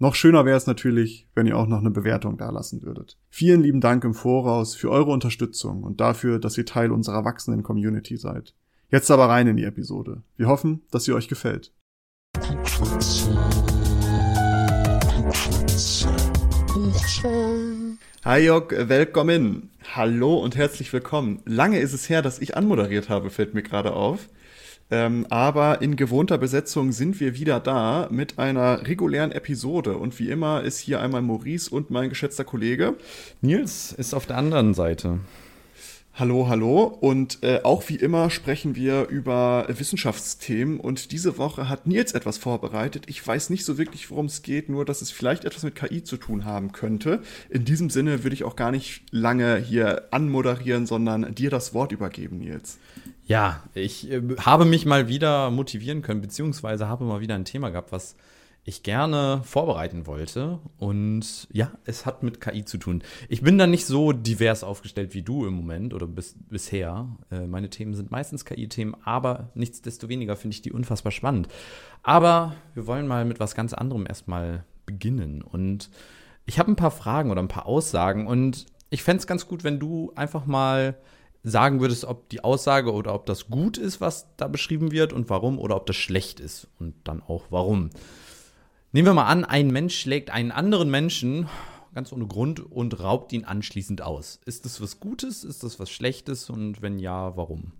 Noch schöner wäre es natürlich, wenn ihr auch noch eine Bewertung dalassen würdet. Vielen lieben Dank im Voraus für eure Unterstützung und dafür, dass ihr Teil unserer wachsenden Community seid. Jetzt aber rein in die Episode. Wir hoffen, dass sie euch gefällt. Hi Jörg, willkommen. Hallo und herzlich willkommen. Lange ist es her, dass ich anmoderiert habe, fällt mir gerade auf. Ähm, aber in gewohnter Besetzung sind wir wieder da mit einer regulären Episode. Und wie immer ist hier einmal Maurice und mein geschätzter Kollege. Nils ist auf der anderen Seite. Hallo, hallo. Und äh, auch wie immer sprechen wir über Wissenschaftsthemen. Und diese Woche hat Nils etwas vorbereitet. Ich weiß nicht so wirklich, worum es geht, nur dass es vielleicht etwas mit KI zu tun haben könnte. In diesem Sinne würde ich auch gar nicht lange hier anmoderieren, sondern dir das Wort übergeben, Nils. Ja, ich äh, habe mich mal wieder motivieren können, beziehungsweise habe mal wieder ein Thema gehabt, was ich gerne vorbereiten wollte. Und ja, es hat mit KI zu tun. Ich bin da nicht so divers aufgestellt wie du im Moment oder bis, bisher. Äh, meine Themen sind meistens KI-Themen, aber nichtsdestoweniger finde ich die unfassbar spannend. Aber wir wollen mal mit was ganz anderem erstmal beginnen. Und ich habe ein paar Fragen oder ein paar Aussagen und ich fände es ganz gut, wenn du einfach mal sagen würdest, ob die Aussage oder ob das gut ist, was da beschrieben wird und warum, oder ob das schlecht ist und dann auch warum. Nehmen wir mal an, ein Mensch schlägt einen anderen Menschen ganz ohne Grund und raubt ihn anschließend aus. Ist das was Gutes? Ist das was Schlechtes? Und wenn ja, warum?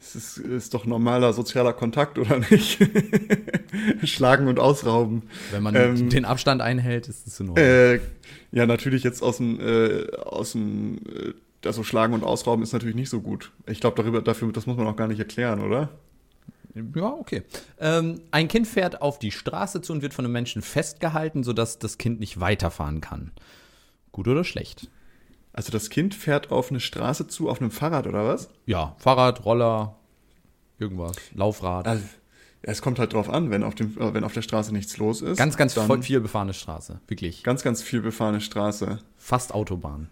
Es ist, ist doch normaler sozialer Kontakt, oder nicht? Schlagen und ausrauben. Wenn man ähm, den Abstand einhält, ist es in Ordnung. Äh, ja, natürlich jetzt aus dem, äh, aus dem äh, also schlagen und ausrauben ist natürlich nicht so gut. Ich glaube, darüber, dafür, das muss man auch gar nicht erklären, oder? Ja, okay. Ähm, ein Kind fährt auf die Straße zu und wird von einem Menschen festgehalten, sodass das Kind nicht weiterfahren kann. Gut oder schlecht? Also das Kind fährt auf eine Straße zu, auf einem Fahrrad oder was? Ja, Fahrrad, Roller, irgendwas, Laufrad. Also, es kommt halt drauf an, wenn auf, dem, äh, wenn auf der Straße nichts los ist. Ganz, ganz viel befahrene Straße, wirklich. Ganz, ganz viel befahrene Straße. Fast Autobahn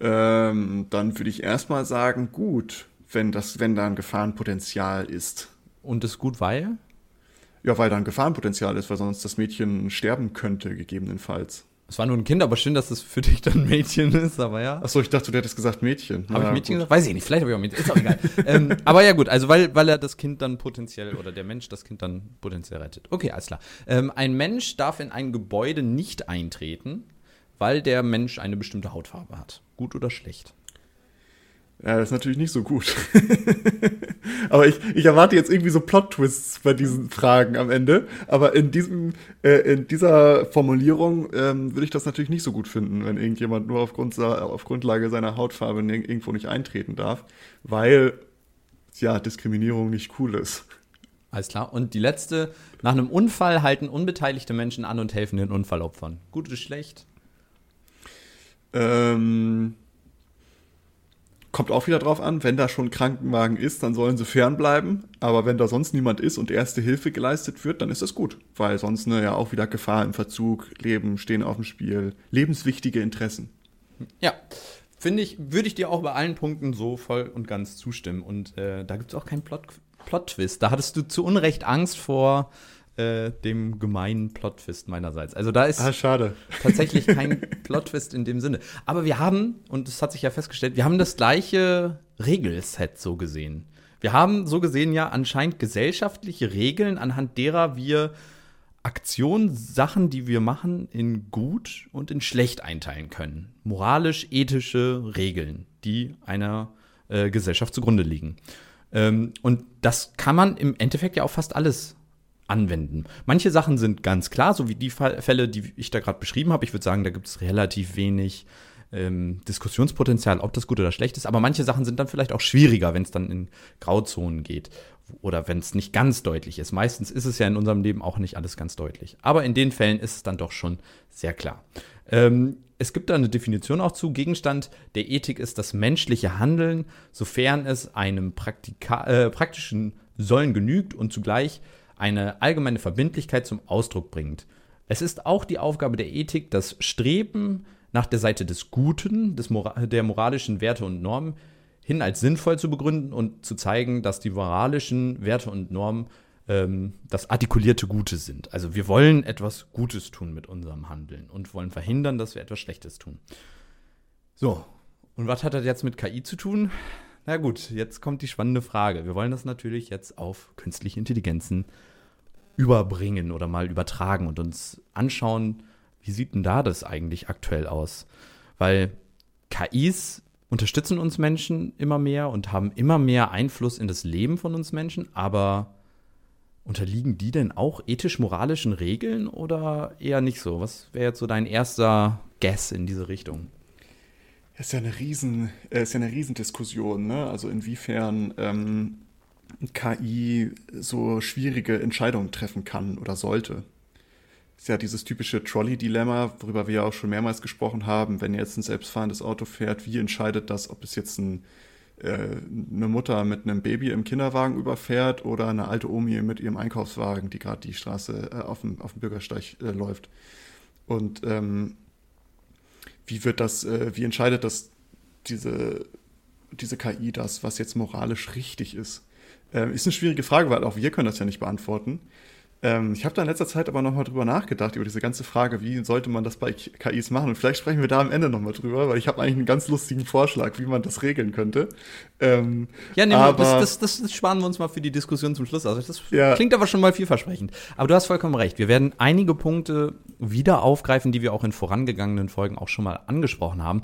ähm, dann würde ich erstmal sagen, gut, wenn das, wenn da ein Gefahrenpotenzial ist. Und ist gut, weil? Ja, weil da ein Gefahrenpotenzial ist, weil sonst das Mädchen sterben könnte, gegebenenfalls. Es war nur ein Kind, aber schön, dass es für dich dann Mädchen ist, aber ja. Achso, ich dachte, du hättest gesagt Mädchen. Habe ich Mädchen gut. gesagt? Weiß ich nicht, vielleicht habe ich auch Mädchen, ist auch egal. ähm, aber ja gut, also weil, weil er das Kind dann potenziell, oder der Mensch das Kind dann potenziell rettet. Okay, alles klar. Ähm, ein Mensch darf in ein Gebäude nicht eintreten, weil der Mensch eine bestimmte Hautfarbe hat. Gut oder schlecht? Ja, das ist natürlich nicht so gut. Aber ich, ich erwarte jetzt irgendwie so Plot-Twists bei diesen Fragen am Ende. Aber in diesem, äh, in dieser Formulierung ähm, würde ich das natürlich nicht so gut finden, wenn irgendjemand nur aufgrund, auf Grundlage seiner Hautfarbe irgendwo nicht eintreten darf, weil ja Diskriminierung nicht cool ist. Alles klar. Und die letzte: Nach einem Unfall halten unbeteiligte Menschen an und helfen den Unfallopfern. Gut oder schlecht? Ähm, kommt auch wieder drauf an, wenn da schon Krankenwagen ist, dann sollen sie fernbleiben. Aber wenn da sonst niemand ist und erste Hilfe geleistet wird, dann ist das gut. Weil sonst ne, ja auch wieder Gefahr im Verzug, Leben stehen auf dem Spiel, lebenswichtige Interessen. Ja, finde ich, würde ich dir auch bei allen Punkten so voll und ganz zustimmen. Und äh, da gibt es auch keinen Plot-Twist. Plot da hattest du zu Unrecht Angst vor äh, dem gemeinen Plot-Twist meinerseits. Also da ist ah, schade. tatsächlich kein Plot-Twist in dem Sinne. Aber wir haben, und das hat sich ja festgestellt, wir haben das gleiche Regelset so gesehen. Wir haben so gesehen ja anscheinend gesellschaftliche Regeln, anhand derer wir Aktionen, Sachen, die wir machen, in gut und in schlecht einteilen können. Moralisch-ethische Regeln, die einer äh, Gesellschaft zugrunde liegen. Ähm, und das kann man im Endeffekt ja auf fast alles anwenden. Manche Sachen sind ganz klar, so wie die Fälle, die ich da gerade beschrieben habe. Ich würde sagen, da gibt es relativ wenig ähm, Diskussionspotenzial, ob das gut oder schlecht ist. Aber manche Sachen sind dann vielleicht auch schwieriger, wenn es dann in Grauzonen geht oder wenn es nicht ganz deutlich ist. Meistens ist es ja in unserem Leben auch nicht alles ganz deutlich. Aber in den Fällen ist es dann doch schon sehr klar. Ähm, es gibt da eine Definition auch zu. Gegenstand der Ethik ist das menschliche Handeln, sofern es einem Praktika äh, praktischen Sollen genügt und zugleich eine allgemeine Verbindlichkeit zum Ausdruck bringt. Es ist auch die Aufgabe der Ethik, das Streben nach der Seite des Guten, des Mora der moralischen Werte und Normen hin als sinnvoll zu begründen und zu zeigen, dass die moralischen Werte und Normen ähm, das artikulierte Gute sind. Also wir wollen etwas Gutes tun mit unserem Handeln und wollen verhindern, dass wir etwas Schlechtes tun. So, und was hat das jetzt mit KI zu tun? Na gut, jetzt kommt die spannende Frage. Wir wollen das natürlich jetzt auf künstliche Intelligenzen überbringen oder mal übertragen und uns anschauen, wie sieht denn da das eigentlich aktuell aus? Weil KIs unterstützen uns Menschen immer mehr und haben immer mehr Einfluss in das Leben von uns Menschen, aber unterliegen die denn auch ethisch-moralischen Regeln oder eher nicht so? Was wäre jetzt so dein erster Guess in diese Richtung? Ist ja eine riesen, äh, ist ja eine Riesendiskussion, ne? Also inwiefern ähm, KI so schwierige Entscheidungen treffen kann oder sollte ist ja dieses typische Trolley-Dilemma, worüber wir ja auch schon mehrmals gesprochen haben. Wenn jetzt ein selbstfahrendes Auto fährt, wie entscheidet das, ob es jetzt ein, äh, eine Mutter mit einem Baby im Kinderwagen überfährt oder eine alte Omi mit ihrem Einkaufswagen, die gerade die Straße äh, auf, dem, auf dem Bürgersteig äh, läuft. Und ähm, wie wird das, äh, wie entscheidet das diese, diese KI das, was jetzt moralisch richtig ist? Ähm, ist eine schwierige Frage, weil auch wir können das ja nicht beantworten. Ähm, ich habe da in letzter Zeit aber nochmal drüber nachgedacht, über diese ganze Frage, wie sollte man das bei KIs machen? Und vielleicht sprechen wir da am Ende nochmal drüber, weil ich habe eigentlich einen ganz lustigen Vorschlag, wie man das regeln könnte. Ähm, ja, nee, aber das, das, das, sparen wir uns mal für die Diskussion zum Schluss. Also das ja. klingt aber schon mal vielversprechend. Aber du hast vollkommen recht. Wir werden einige Punkte wieder aufgreifen, die wir auch in vorangegangenen Folgen auch schon mal angesprochen haben.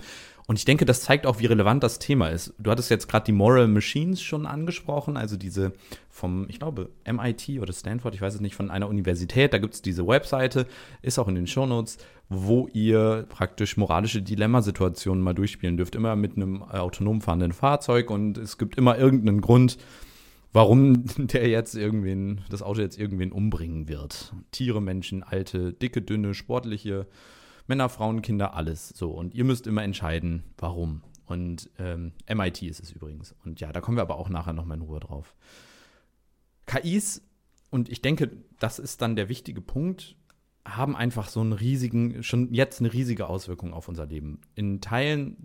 Und ich denke, das zeigt auch, wie relevant das Thema ist. Du hattest jetzt gerade die Moral Machines schon angesprochen, also diese vom, ich glaube, MIT oder Stanford, ich weiß es nicht, von einer Universität. Da gibt es diese Webseite, ist auch in den Shownotes, wo ihr praktisch moralische Dilemmasituationen mal durchspielen dürft. Immer mit einem autonom fahrenden Fahrzeug und es gibt immer irgendeinen Grund, warum der jetzt irgendwen, das Auto jetzt irgendwen umbringen wird. Tiere, Menschen, alte, dicke, dünne, sportliche Männer, Frauen, Kinder, alles so. Und ihr müsst immer entscheiden, warum. Und ähm, MIT ist es übrigens. Und ja, da kommen wir aber auch nachher nochmal in Ruhe drauf. KIs, und ich denke, das ist dann der wichtige Punkt, haben einfach so einen riesigen, schon jetzt eine riesige Auswirkung auf unser Leben. In Teilen,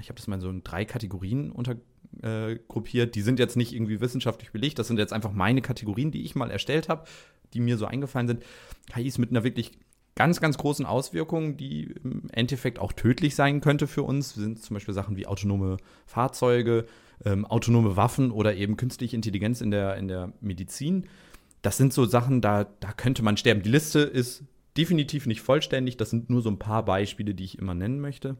ich habe das mal so in drei Kategorien untergruppiert, äh, die sind jetzt nicht irgendwie wissenschaftlich belegt, das sind jetzt einfach meine Kategorien, die ich mal erstellt habe, die mir so eingefallen sind. KIs mit einer wirklich ganz, ganz großen Auswirkungen, die im Endeffekt auch tödlich sein könnte für uns, sind zum Beispiel Sachen wie autonome Fahrzeuge, ähm, autonome Waffen oder eben künstliche Intelligenz in der, in der Medizin. Das sind so Sachen, da, da könnte man sterben. Die Liste ist definitiv nicht vollständig. Das sind nur so ein paar Beispiele, die ich immer nennen möchte.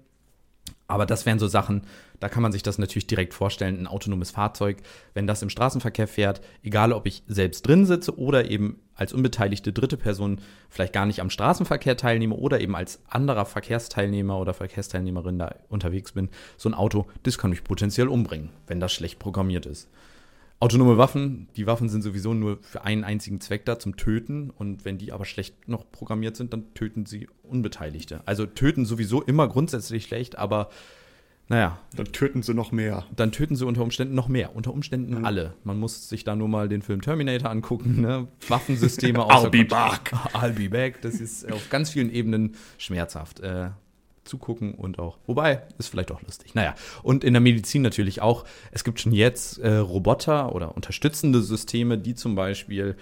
Aber das wären so Sachen, da kann man sich das natürlich direkt vorstellen, ein autonomes Fahrzeug, wenn das im Straßenverkehr fährt, egal ob ich selbst drin sitze oder eben als unbeteiligte dritte Person vielleicht gar nicht am Straßenverkehr teilnehme oder eben als anderer Verkehrsteilnehmer oder Verkehrsteilnehmerin da unterwegs bin, so ein Auto, das kann mich potenziell umbringen, wenn das schlecht programmiert ist. Autonome Waffen, die Waffen sind sowieso nur für einen einzigen Zweck da, zum Töten. Und wenn die aber schlecht noch programmiert sind, dann töten sie Unbeteiligte. Also töten sowieso immer grundsätzlich schlecht, aber naja. Dann töten sie noch mehr. Dann töten sie unter Umständen noch mehr. Unter Umständen mhm. alle. Man muss sich da nur mal den Film Terminator angucken. Ne? Waffensysteme I'll be back. I'll be back. Das ist auf ganz vielen Ebenen schmerzhaft. Äh, zugucken und auch, wobei, ist vielleicht auch lustig. Naja, und in der Medizin natürlich auch. Es gibt schon jetzt äh, Roboter oder unterstützende Systeme, die zum Beispiel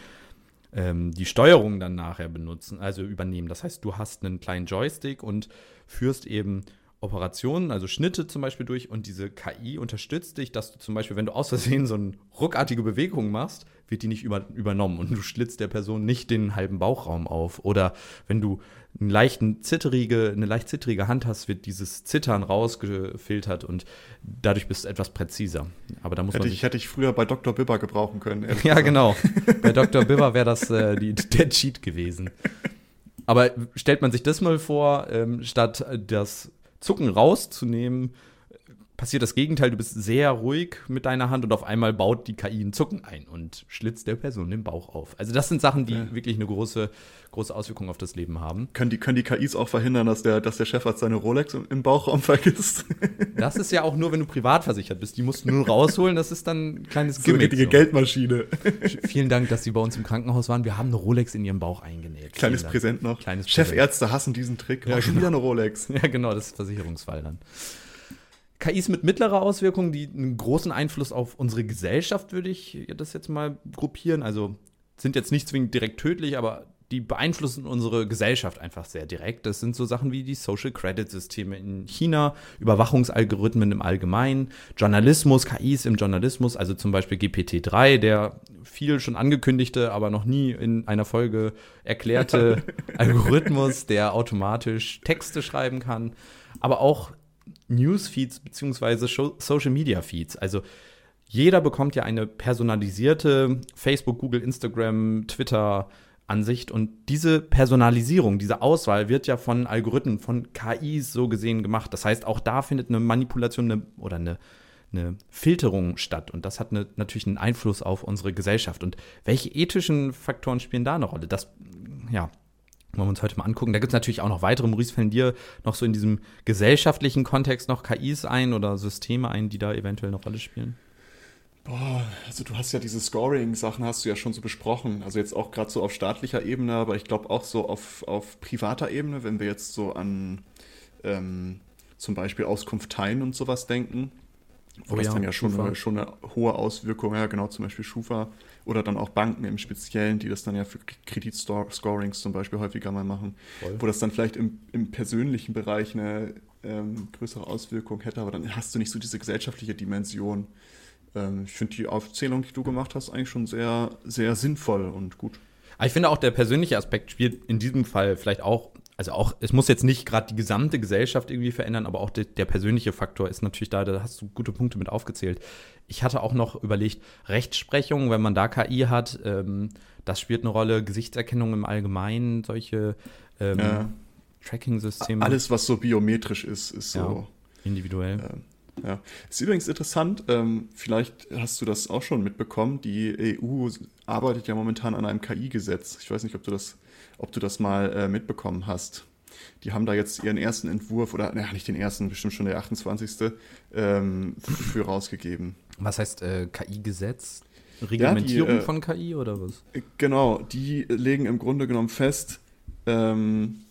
ähm, die Steuerung dann nachher benutzen, also übernehmen. Das heißt, du hast einen kleinen Joystick und führst eben Operationen, also Schnitte zum Beispiel durch und diese KI unterstützt dich, dass du zum Beispiel, wenn du aus Versehen so eine ruckartige Bewegung machst, wird die nicht über, übernommen und du schlitzt der Person nicht den halben Bauchraum auf. Oder wenn du einen leichten zitterige, eine leicht zitterige Hand hast, wird dieses Zittern rausgefiltert und dadurch bist du etwas präziser. Aber da muss hätte man ich, hätte ich früher bei Dr. Bibber gebrauchen können. Ja, genau. bei Dr. Bibber wäre das äh, die, der Cheat gewesen. Aber stellt man sich das mal vor, ähm, statt das Zucken rauszunehmen, passiert das Gegenteil. Du bist sehr ruhig mit deiner Hand und auf einmal baut die KI ein Zucken ein und schlitzt der Person den Bauch auf. Also das sind Sachen, die ja. wirklich eine große, große Auswirkung auf das Leben haben. Können die, können die KIs auch verhindern, dass der, dass der Chefarzt seine Rolex im Bauchraum vergisst? Das ist ja auch nur, wenn du privat versichert bist. Die musst du nur rausholen. Das ist dann ein kleines Gimmick. So eine richtige so. Geldmaschine. Vielen Dank, dass Sie bei uns im Krankenhaus waren. Wir haben eine Rolex in Ihrem Bauch eingenäht. Kleines Präsent noch. Kleines Chefärzte hassen diesen Trick. Ja, schon genau. wieder eine Rolex. Ja, genau, das ist Versicherungsfall dann. KIs mit mittlerer Auswirkung, die einen großen Einfluss auf unsere Gesellschaft, würde ich das jetzt mal gruppieren. Also sind jetzt nicht zwingend direkt tödlich, aber die beeinflussen unsere Gesellschaft einfach sehr direkt. Das sind so Sachen wie die Social Credit Systeme in China, Überwachungsalgorithmen im Allgemeinen, Journalismus, KIs im Journalismus, also zum Beispiel GPT-3, der viel schon angekündigte, aber noch nie in einer Folge erklärte Algorithmus, der automatisch Texte schreiben kann, aber auch Newsfeeds beziehungsweise Social Media Feeds. Also jeder bekommt ja eine personalisierte Facebook, Google, Instagram, Twitter Ansicht und diese Personalisierung, diese Auswahl wird ja von Algorithmen, von KIs so gesehen gemacht. Das heißt, auch da findet eine Manipulation eine, oder eine, eine Filterung statt und das hat eine, natürlich einen Einfluss auf unsere Gesellschaft. Und welche ethischen Faktoren spielen da eine Rolle? Das, ja, wollen wir uns heute mal angucken. Da gibt es natürlich auch noch weitere. Maurice, fallen dir noch so in diesem gesellschaftlichen Kontext noch KIs ein oder Systeme ein, die da eventuell eine Rolle spielen? Boah, also du hast ja diese Scoring-Sachen hast du ja schon so besprochen. Also jetzt auch gerade so auf staatlicher Ebene, aber ich glaube auch so auf, auf privater Ebene, wenn wir jetzt so an ähm, zum Beispiel Auskunft teilen und sowas denken, wo oh das ja, dann ja schon eine, schon eine hohe Auswirkung, ja genau, zum Beispiel Schufa oder dann auch Banken im Speziellen, die das dann ja für Kreditscorings zum Beispiel häufiger mal machen, Voll. wo das dann vielleicht im, im persönlichen Bereich eine ähm, größere Auswirkung hätte, aber dann hast du nicht so diese gesellschaftliche Dimension. Ähm, ich finde die Aufzählung, die du gemacht hast, eigentlich schon sehr, sehr sinnvoll und gut. Aber ich finde auch, der persönliche Aspekt spielt in diesem Fall vielleicht auch, also auch, es muss jetzt nicht gerade die gesamte Gesellschaft irgendwie verändern, aber auch de, der persönliche Faktor ist natürlich da, da hast du gute Punkte mit aufgezählt. Ich hatte auch noch überlegt, Rechtsprechung, wenn man da KI hat, ähm, das spielt eine Rolle, Gesichtserkennung im Allgemeinen, solche ähm, ja. Tracking-Systeme. Alles, was so biometrisch ist, ist so. Ja, individuell. Ähm, ja. Ist übrigens interessant, ähm, vielleicht hast du das auch schon mitbekommen, die EU arbeitet ja momentan an einem KI-Gesetz. Ich weiß nicht, ob du das, ob du das mal äh, mitbekommen hast. Die haben da jetzt ihren ersten Entwurf, oder naja, nicht den ersten, bestimmt schon der 28. Ähm, für rausgegeben. Was heißt äh, KI-Gesetz? Reglementierung ja, die, äh, von KI oder was? Genau, die legen im Grunde genommen fest, ähm,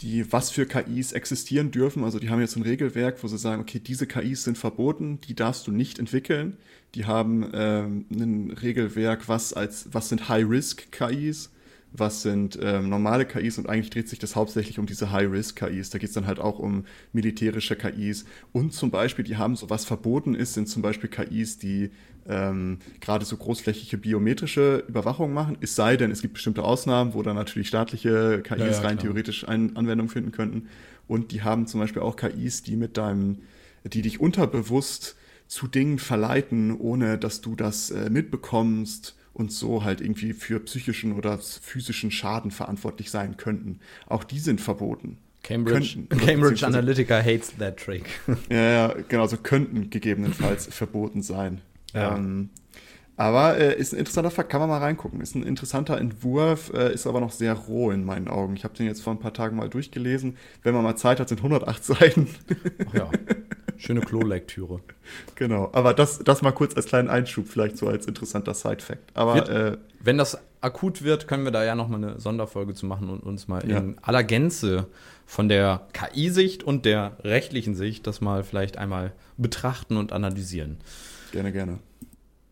die, was für KIs existieren dürfen. Also die haben jetzt ein Regelwerk, wo sie sagen, okay, diese KIs sind verboten, die darfst du nicht entwickeln. Die haben ähm, ein Regelwerk, was als, was sind High-Risk-KIs, was sind ähm, normale KIs und eigentlich dreht sich das hauptsächlich um diese High-Risk-KIs. Da geht es dann halt auch um militärische KIs und zum Beispiel, die haben so was verboten ist, sind zum Beispiel KIs, die ähm, gerade so großflächige biometrische Überwachung machen, es sei denn, es gibt bestimmte Ausnahmen, wo dann natürlich staatliche KIs ja, ja, rein klar. theoretisch ein, Anwendung finden könnten. Und die haben zum Beispiel auch KIs, die mit deinem, die dich unterbewusst zu Dingen verleiten, ohne dass du das äh, mitbekommst und so halt irgendwie für psychischen oder physischen Schaden verantwortlich sein könnten. Auch die sind verboten. Cambridge, könnten, Cambridge Analytica hates that trick. ja, ja, genau, so könnten gegebenenfalls verboten sein. Ja. Ähm, aber äh, ist ein interessanter Fakt, kann man mal reingucken. Ist ein interessanter Entwurf, äh, ist aber noch sehr roh in meinen Augen. Ich habe den jetzt vor ein paar Tagen mal durchgelesen. Wenn man mal Zeit hat, sind 108 Seiten. Ach ja, schöne Klolektüre. genau, aber das, das mal kurz als kleinen Einschub, vielleicht so als interessanter Side-Fact. Aber wird, äh, wenn das akut wird, können wir da ja noch mal eine Sonderfolge zu machen und uns mal ja. in aller Gänze von der KI-Sicht und der rechtlichen Sicht das mal vielleicht einmal betrachten und analysieren. Gerne, gerne.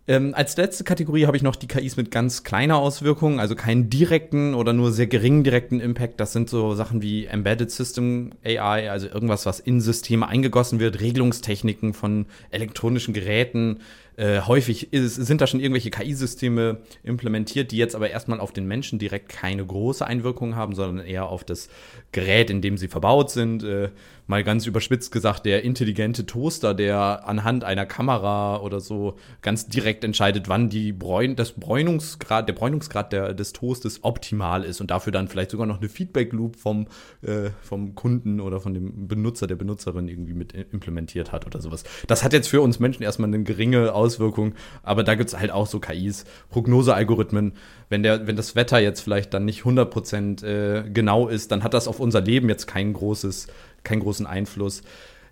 Ähm, als letzte Kategorie habe ich noch die KIs mit ganz kleiner Auswirkung, also keinen direkten oder nur sehr geringen direkten Impact. Das sind so Sachen wie Embedded System AI, also irgendwas, was in Systeme eingegossen wird, Regelungstechniken von elektronischen Geräten, Äh, häufig ist, sind da schon irgendwelche KI-Systeme implementiert, die jetzt aber erstmal auf den Menschen direkt keine große Einwirkung haben, sondern eher auf das Gerät, in dem sie verbaut sind. Äh, mal ganz überspitzt gesagt, der intelligente Toaster, der anhand einer Kamera oder so ganz direkt entscheidet, wann die Bräun das Bräunungsgrad, der Bräunungsgrad der, des Toastes optimal ist und dafür dann vielleicht sogar noch eine Feedback-Loop vom, äh, vom Kunden oder von dem Benutzer, der Benutzerin irgendwie mit implementiert hat oder sowas. Das hat jetzt für uns Menschen erstmal eine geringe Auswirkung, aber da gibt es halt auch so KIs, Prognosealgorithmen. Wenn, der, wenn das Wetter jetzt vielleicht dann nicht 100% äh, genau ist, dann hat das auf unser Leben jetzt kein großes keinen großen Einfluss.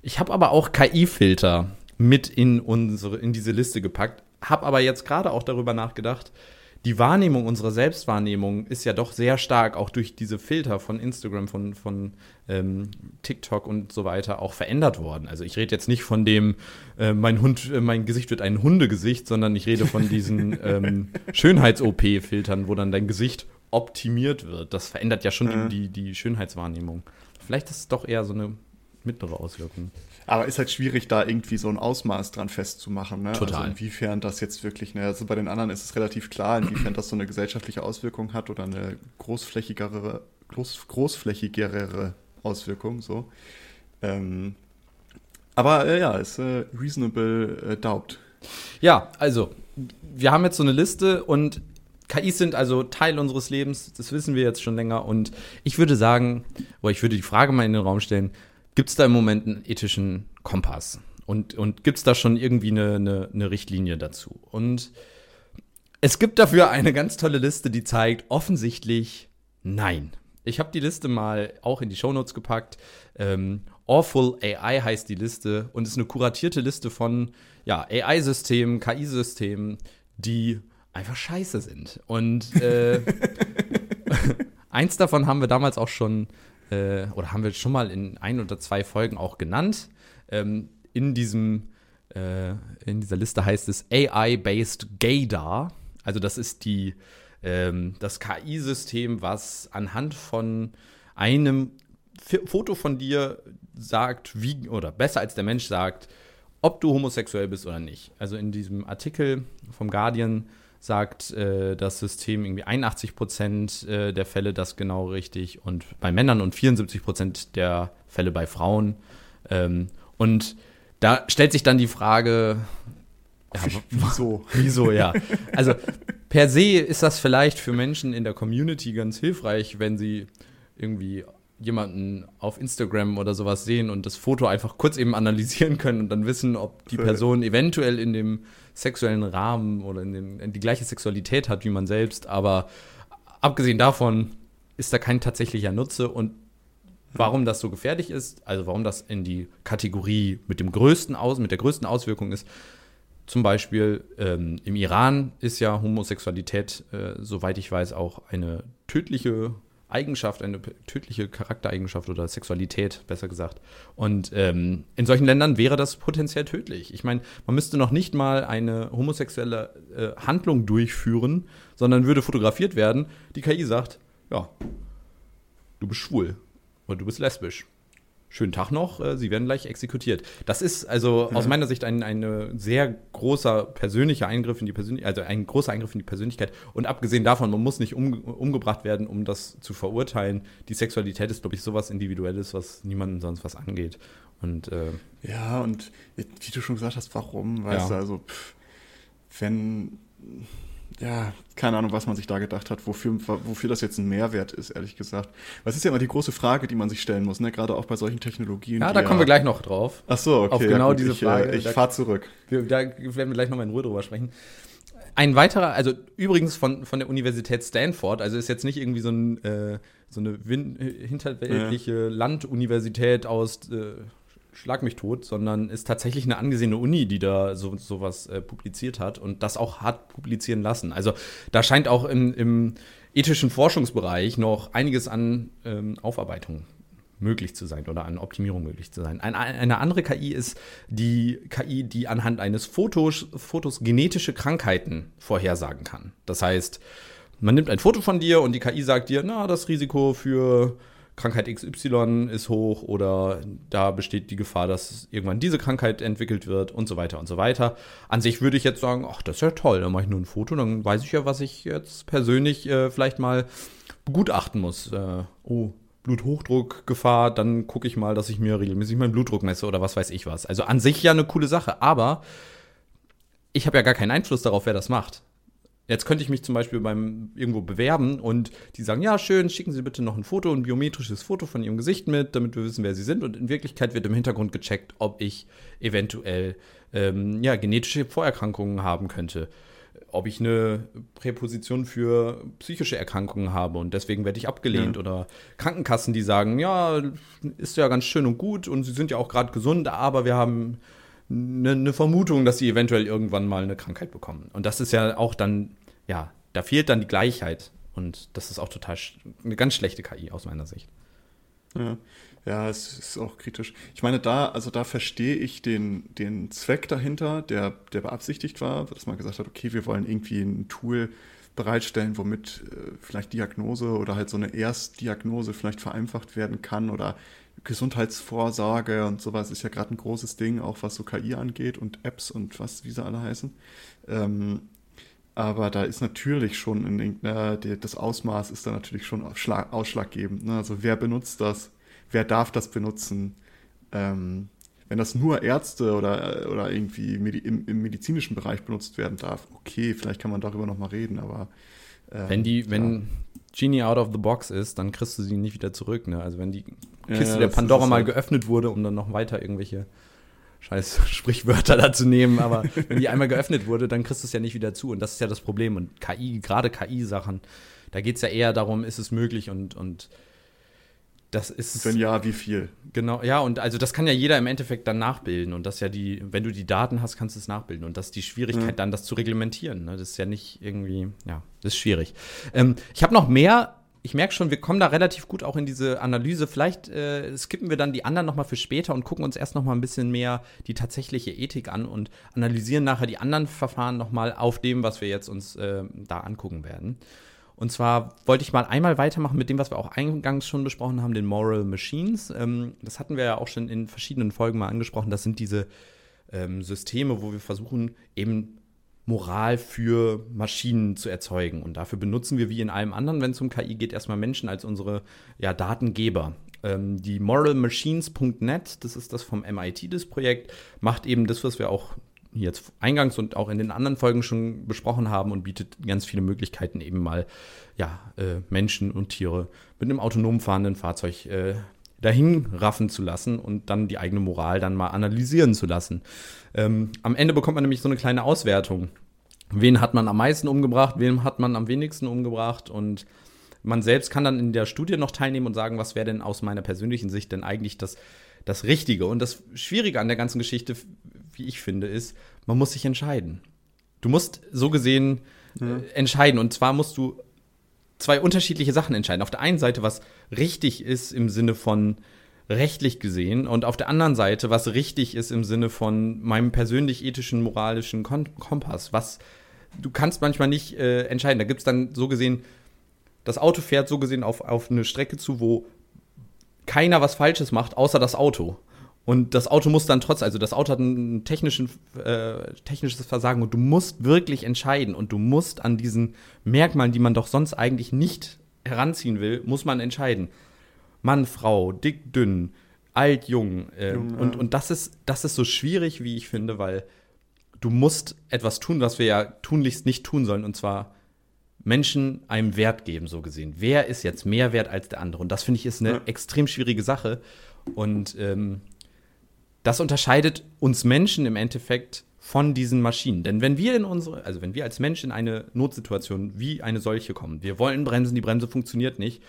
Ich habe aber auch KI-Filter mit in unsere in diese Liste gepackt, habe aber jetzt gerade auch darüber nachgedacht. Die Wahrnehmung unserer Selbstwahrnehmung ist ja doch sehr stark auch durch diese Filter von Instagram, von, von ähm, TikTok und so weiter auch verändert worden. Also ich rede jetzt nicht von dem, äh, mein Hund, äh, mein Gesicht wird ein Hundegesicht, sondern ich rede von diesen ähm, Schönheits-OP-Filtern, wo dann dein Gesicht optimiert wird. Das verändert ja schon die, die, die Schönheitswahrnehmung. Vielleicht ist es doch eher so eine mittlere Auswirkung. Aber ist halt schwierig, da irgendwie so ein Ausmaß dran festzumachen. Ne? Total. Also inwiefern das jetzt wirklich, ne, also bei den anderen ist es relativ klar, inwiefern das so eine gesellschaftliche Auswirkung hat oder eine großflächigere, groß, großflächigere Auswirkung. So. Ähm, aber äh, ja, ist äh, reasonable äh, doubt. Ja, also wir haben jetzt so eine Liste und KIs sind also Teil unseres Lebens, das wissen wir jetzt schon länger. Und ich würde sagen, oder ich würde die Frage mal in den Raum stellen, gibt es da im Moment einen ethischen Kompass? Und, und gibt es da schon irgendwie eine, eine, eine Richtlinie dazu? Und es gibt dafür eine ganz tolle Liste, die zeigt offensichtlich nein. Ich habe die Liste mal auch in die Shownotes gepackt. Ähm, Awful AI heißt die Liste und ist eine kuratierte Liste von ja, AI-Systemen, KI-Systemen, die einfach scheiße sind. Und äh, eins davon haben wir damals auch schon, äh, oder haben wir schon mal in ein oder zwei Folgen auch genannt. Ähm, in diesem, äh, in dieser Liste heißt es AI-based Gaydar. Also das ist die, ähm, das KI-System, was anhand von einem F Foto von dir sagt, wie, oder besser als der Mensch sagt, ob du homosexuell bist oder nicht. Also in diesem Artikel vom Guardian sagt äh, das System irgendwie 81 Prozent äh, der Fälle das genau richtig und bei Männern und 74 Prozent der Fälle bei Frauen. Ähm, und da stellt sich dann die Frage, ja, wieso? wieso, ja. Also per se ist das vielleicht für Menschen in der Community ganz hilfreich, wenn sie irgendwie jemanden auf Instagram oder sowas sehen und das Foto einfach kurz eben analysieren können und dann wissen, ob die Person eventuell in dem sexuellen Rahmen oder in, dem, in die gleiche Sexualität hat wie man selbst. Aber abgesehen davon ist da kein tatsächlicher Nutze und warum das so gefährlich ist, also warum das in die Kategorie mit dem größten Aus, mit der größten Auswirkung ist. Zum Beispiel ähm, im Iran ist ja Homosexualität, äh, soweit ich weiß, auch eine tödliche Eigenschaft, eine tödliche Charaktereigenschaft oder Sexualität, besser gesagt. Und ähm, in solchen Ländern wäre das potenziell tödlich. Ich meine, man müsste noch nicht mal eine homosexuelle äh, Handlung durchführen, sondern würde fotografiert werden. Die KI sagt, ja, du bist schwul oder du bist lesbisch schönen Tag noch, äh, Sie werden gleich exekutiert. Das ist also ja. aus meiner Sicht ein, ein sehr großer persönlicher Eingriff in die Persönlichkeit, also ein großer Eingriff in die Persönlichkeit. Und abgesehen davon, man muss nicht um, umgebracht werden, um das zu verurteilen. Die Sexualität ist, glaube ich, sowas Individuelles, was niemandem sonst was angeht. Und, äh, ja, und wie du schon gesagt hast, warum? Weißt ja. du, also, pff, wenn ja, keine Ahnung, was man sich da gedacht hat, wofür, wofür das jetzt ein Mehrwert ist, ehrlich gesagt. Was ist ja immer die große Frage, die man sich stellen muss, ne? gerade auch bei solchen Technologien. Ja, da kommen ja wir gleich noch drauf. Ach so, okay. Auf genau ja, diese ich, äh, Frage. Ich, ich fahre zurück. Wir, da werden wir gleich nochmal in Ruhe drüber sprechen. Ein weiterer, also übrigens von, von der Universität Stanford, also ist jetzt nicht irgendwie so, ein, äh, so eine hinterweltliche ja. Landuniversität aus äh, schlag mich tot, sondern ist tatsächlich eine angesehene Uni, die da so sowas äh, publiziert hat und das auch hat publizieren lassen. Also da scheint auch im, im ethischen Forschungsbereich noch einiges an ähm, Aufarbeitung möglich zu sein oder an Optimierung möglich zu sein. Ein, eine andere KI ist die KI, die anhand eines Fotos, Fotos genetische Krankheiten vorhersagen kann. Das heißt, man nimmt ein Foto von dir und die KI sagt dir, na, das Risiko für Krankheit XY ist hoch oder da besteht die Gefahr, dass irgendwann diese Krankheit entwickelt wird und so weiter und so weiter. An sich würde ich jetzt sagen, ach, das ist ja toll, dann mache ich nur ein Foto, dann weiß ich ja, was ich jetzt persönlich äh, vielleicht mal begutachten muss. Äh, oh, Bluthochdruckgefahr, dann gucke ich mal, dass ich mir regelmäßig meinen Blutdruck messe oder was weiß ich was. Also an sich ja eine coole Sache, aber ich habe ja gar keinen Einfluss darauf, wer das macht. Jetzt könnte ich mich zum Beispiel beim irgendwo bewerben und die sagen, ja, schön, schicken Sie bitte noch ein Foto, ein biometrisches Foto von Ihrem Gesicht mit, damit wir wissen, wer Sie sind. Und in Wirklichkeit wird im Hintergrund gecheckt, ob ich eventuell ähm, ja, genetische Vorerkrankungen haben könnte. Ob ich eine Präposition für psychische Erkrankungen habe und deswegen werde ich abgelehnt. Ja. Oder Krankenkassen, die sagen, ja, ist ja ganz schön und gut und Sie sind ja auch gerade gesund, aber wir haben eine, eine Vermutung, dass sie eventuell irgendwann mal eine Krankheit bekommen. Und das ist ja auch dann, ja, da fehlt dann die Gleichheit. Und das ist auch total eine ganz schlechte KI aus meiner Sicht. Ja. Ja, es ist auch kritisch. Ich meine, da, also da verstehe ich den, den Zweck dahinter, der, der beabsichtigt war, dass man gesagt hat, okay, wir wollen irgendwie ein Tool bereitstellen, womit äh, vielleicht Diagnose oder halt so eine Erstdiagnose vielleicht vereinfacht werden kann oder Gesundheitsvorsorge und sowas ist ja gerade ein großes Ding, auch was so KI angeht und Apps und was wie sie alle heißen. Ähm, aber da ist natürlich schon in irgendeiner, das Ausmaß ist da natürlich schon ausschlaggebend. Ne? Also wer benutzt das? Wer darf das benutzen? Ähm, wenn das nur Ärzte oder, oder irgendwie im, im, medizinischen Bereich benutzt werden darf, okay, vielleicht kann man darüber nochmal reden, aber. Ähm, wenn die, wenn Genie out of the box ist, dann kriegst du sie nicht wieder zurück. Ne? Also wenn die Kiste ja, der Pandora mal halt geöffnet wurde, um dann noch weiter irgendwelche scheiß Sprichwörter da zu nehmen, aber wenn die einmal geöffnet wurde, dann kriegst du es ja nicht wieder zu. Und das ist ja das Problem. Und KI, gerade KI-Sachen, da geht es ja eher darum, ist es möglich und, und das ist. Wenn ja, wie viel? Genau, ja, und also das kann ja jeder im Endeffekt dann nachbilden. Und das ja die, wenn du die Daten hast, kannst du es nachbilden. Und das ist die Schwierigkeit, ja. dann das zu reglementieren. Ne? Das ist ja nicht irgendwie, ja, das ist schwierig. Ähm, ich habe noch mehr. Ich merke schon, wir kommen da relativ gut auch in diese Analyse. Vielleicht äh, skippen wir dann die anderen nochmal für später und gucken uns erst nochmal ein bisschen mehr die tatsächliche Ethik an und analysieren nachher die anderen Verfahren nochmal auf dem, was wir jetzt uns äh, da angucken werden. Und zwar wollte ich mal einmal weitermachen mit dem, was wir auch eingangs schon besprochen haben, den Moral Machines. Ähm, das hatten wir ja auch schon in verschiedenen Folgen mal angesprochen. Das sind diese ähm, Systeme, wo wir versuchen, eben Moral für Maschinen zu erzeugen. Und dafür benutzen wir wie in allem anderen, wenn es um KI geht, erstmal Menschen als unsere ja, Datengeber. Ähm, die moralmachines.net, das ist das vom MIT, das Projekt, macht eben das, was wir auch jetzt eingangs und auch in den anderen Folgen schon besprochen haben und bietet ganz viele Möglichkeiten, eben mal ja, äh, Menschen und Tiere mit einem autonom fahrenden Fahrzeug äh, dahin raffen zu lassen und dann die eigene Moral dann mal analysieren zu lassen. Ähm, am Ende bekommt man nämlich so eine kleine Auswertung. Wen hat man am meisten umgebracht, wen hat man am wenigsten umgebracht und man selbst kann dann in der Studie noch teilnehmen und sagen, was wäre denn aus meiner persönlichen Sicht denn eigentlich das, das Richtige. Und das Schwierige an der ganzen Geschichte wie ich finde, ist, man muss sich entscheiden. Du musst so gesehen ja. äh, entscheiden. Und zwar musst du zwei unterschiedliche Sachen entscheiden. Auf der einen Seite, was richtig ist im Sinne von rechtlich gesehen und auf der anderen Seite, was richtig ist im Sinne von meinem persönlich ethischen, moralischen Kompass. Was du kannst manchmal nicht äh, entscheiden. Da gibt es dann so gesehen, das Auto fährt so gesehen auf, auf eine Strecke zu, wo keiner was Falsches macht, außer das Auto. Und das Auto muss dann trotz, also das Auto hat ein technischen, äh, technisches Versagen und du musst wirklich entscheiden und du musst an diesen Merkmalen, die man doch sonst eigentlich nicht heranziehen will, muss man entscheiden. Mann, Frau, dick, dünn, alt, jung. Äh, jung und, und das ist, das ist so schwierig, wie ich finde, weil du musst etwas tun, was wir ja tunlichst nicht tun sollen, und zwar Menschen einem Wert geben, so gesehen. Wer ist jetzt mehr wert als der andere? Und das finde ich ist eine ja. extrem schwierige Sache. Und ähm, das unterscheidet uns Menschen im Endeffekt von diesen Maschinen. Denn wenn wir in unsere, also wenn wir als Mensch in eine Notsituation wie eine solche kommen, wir wollen bremsen, die Bremse funktioniert nicht,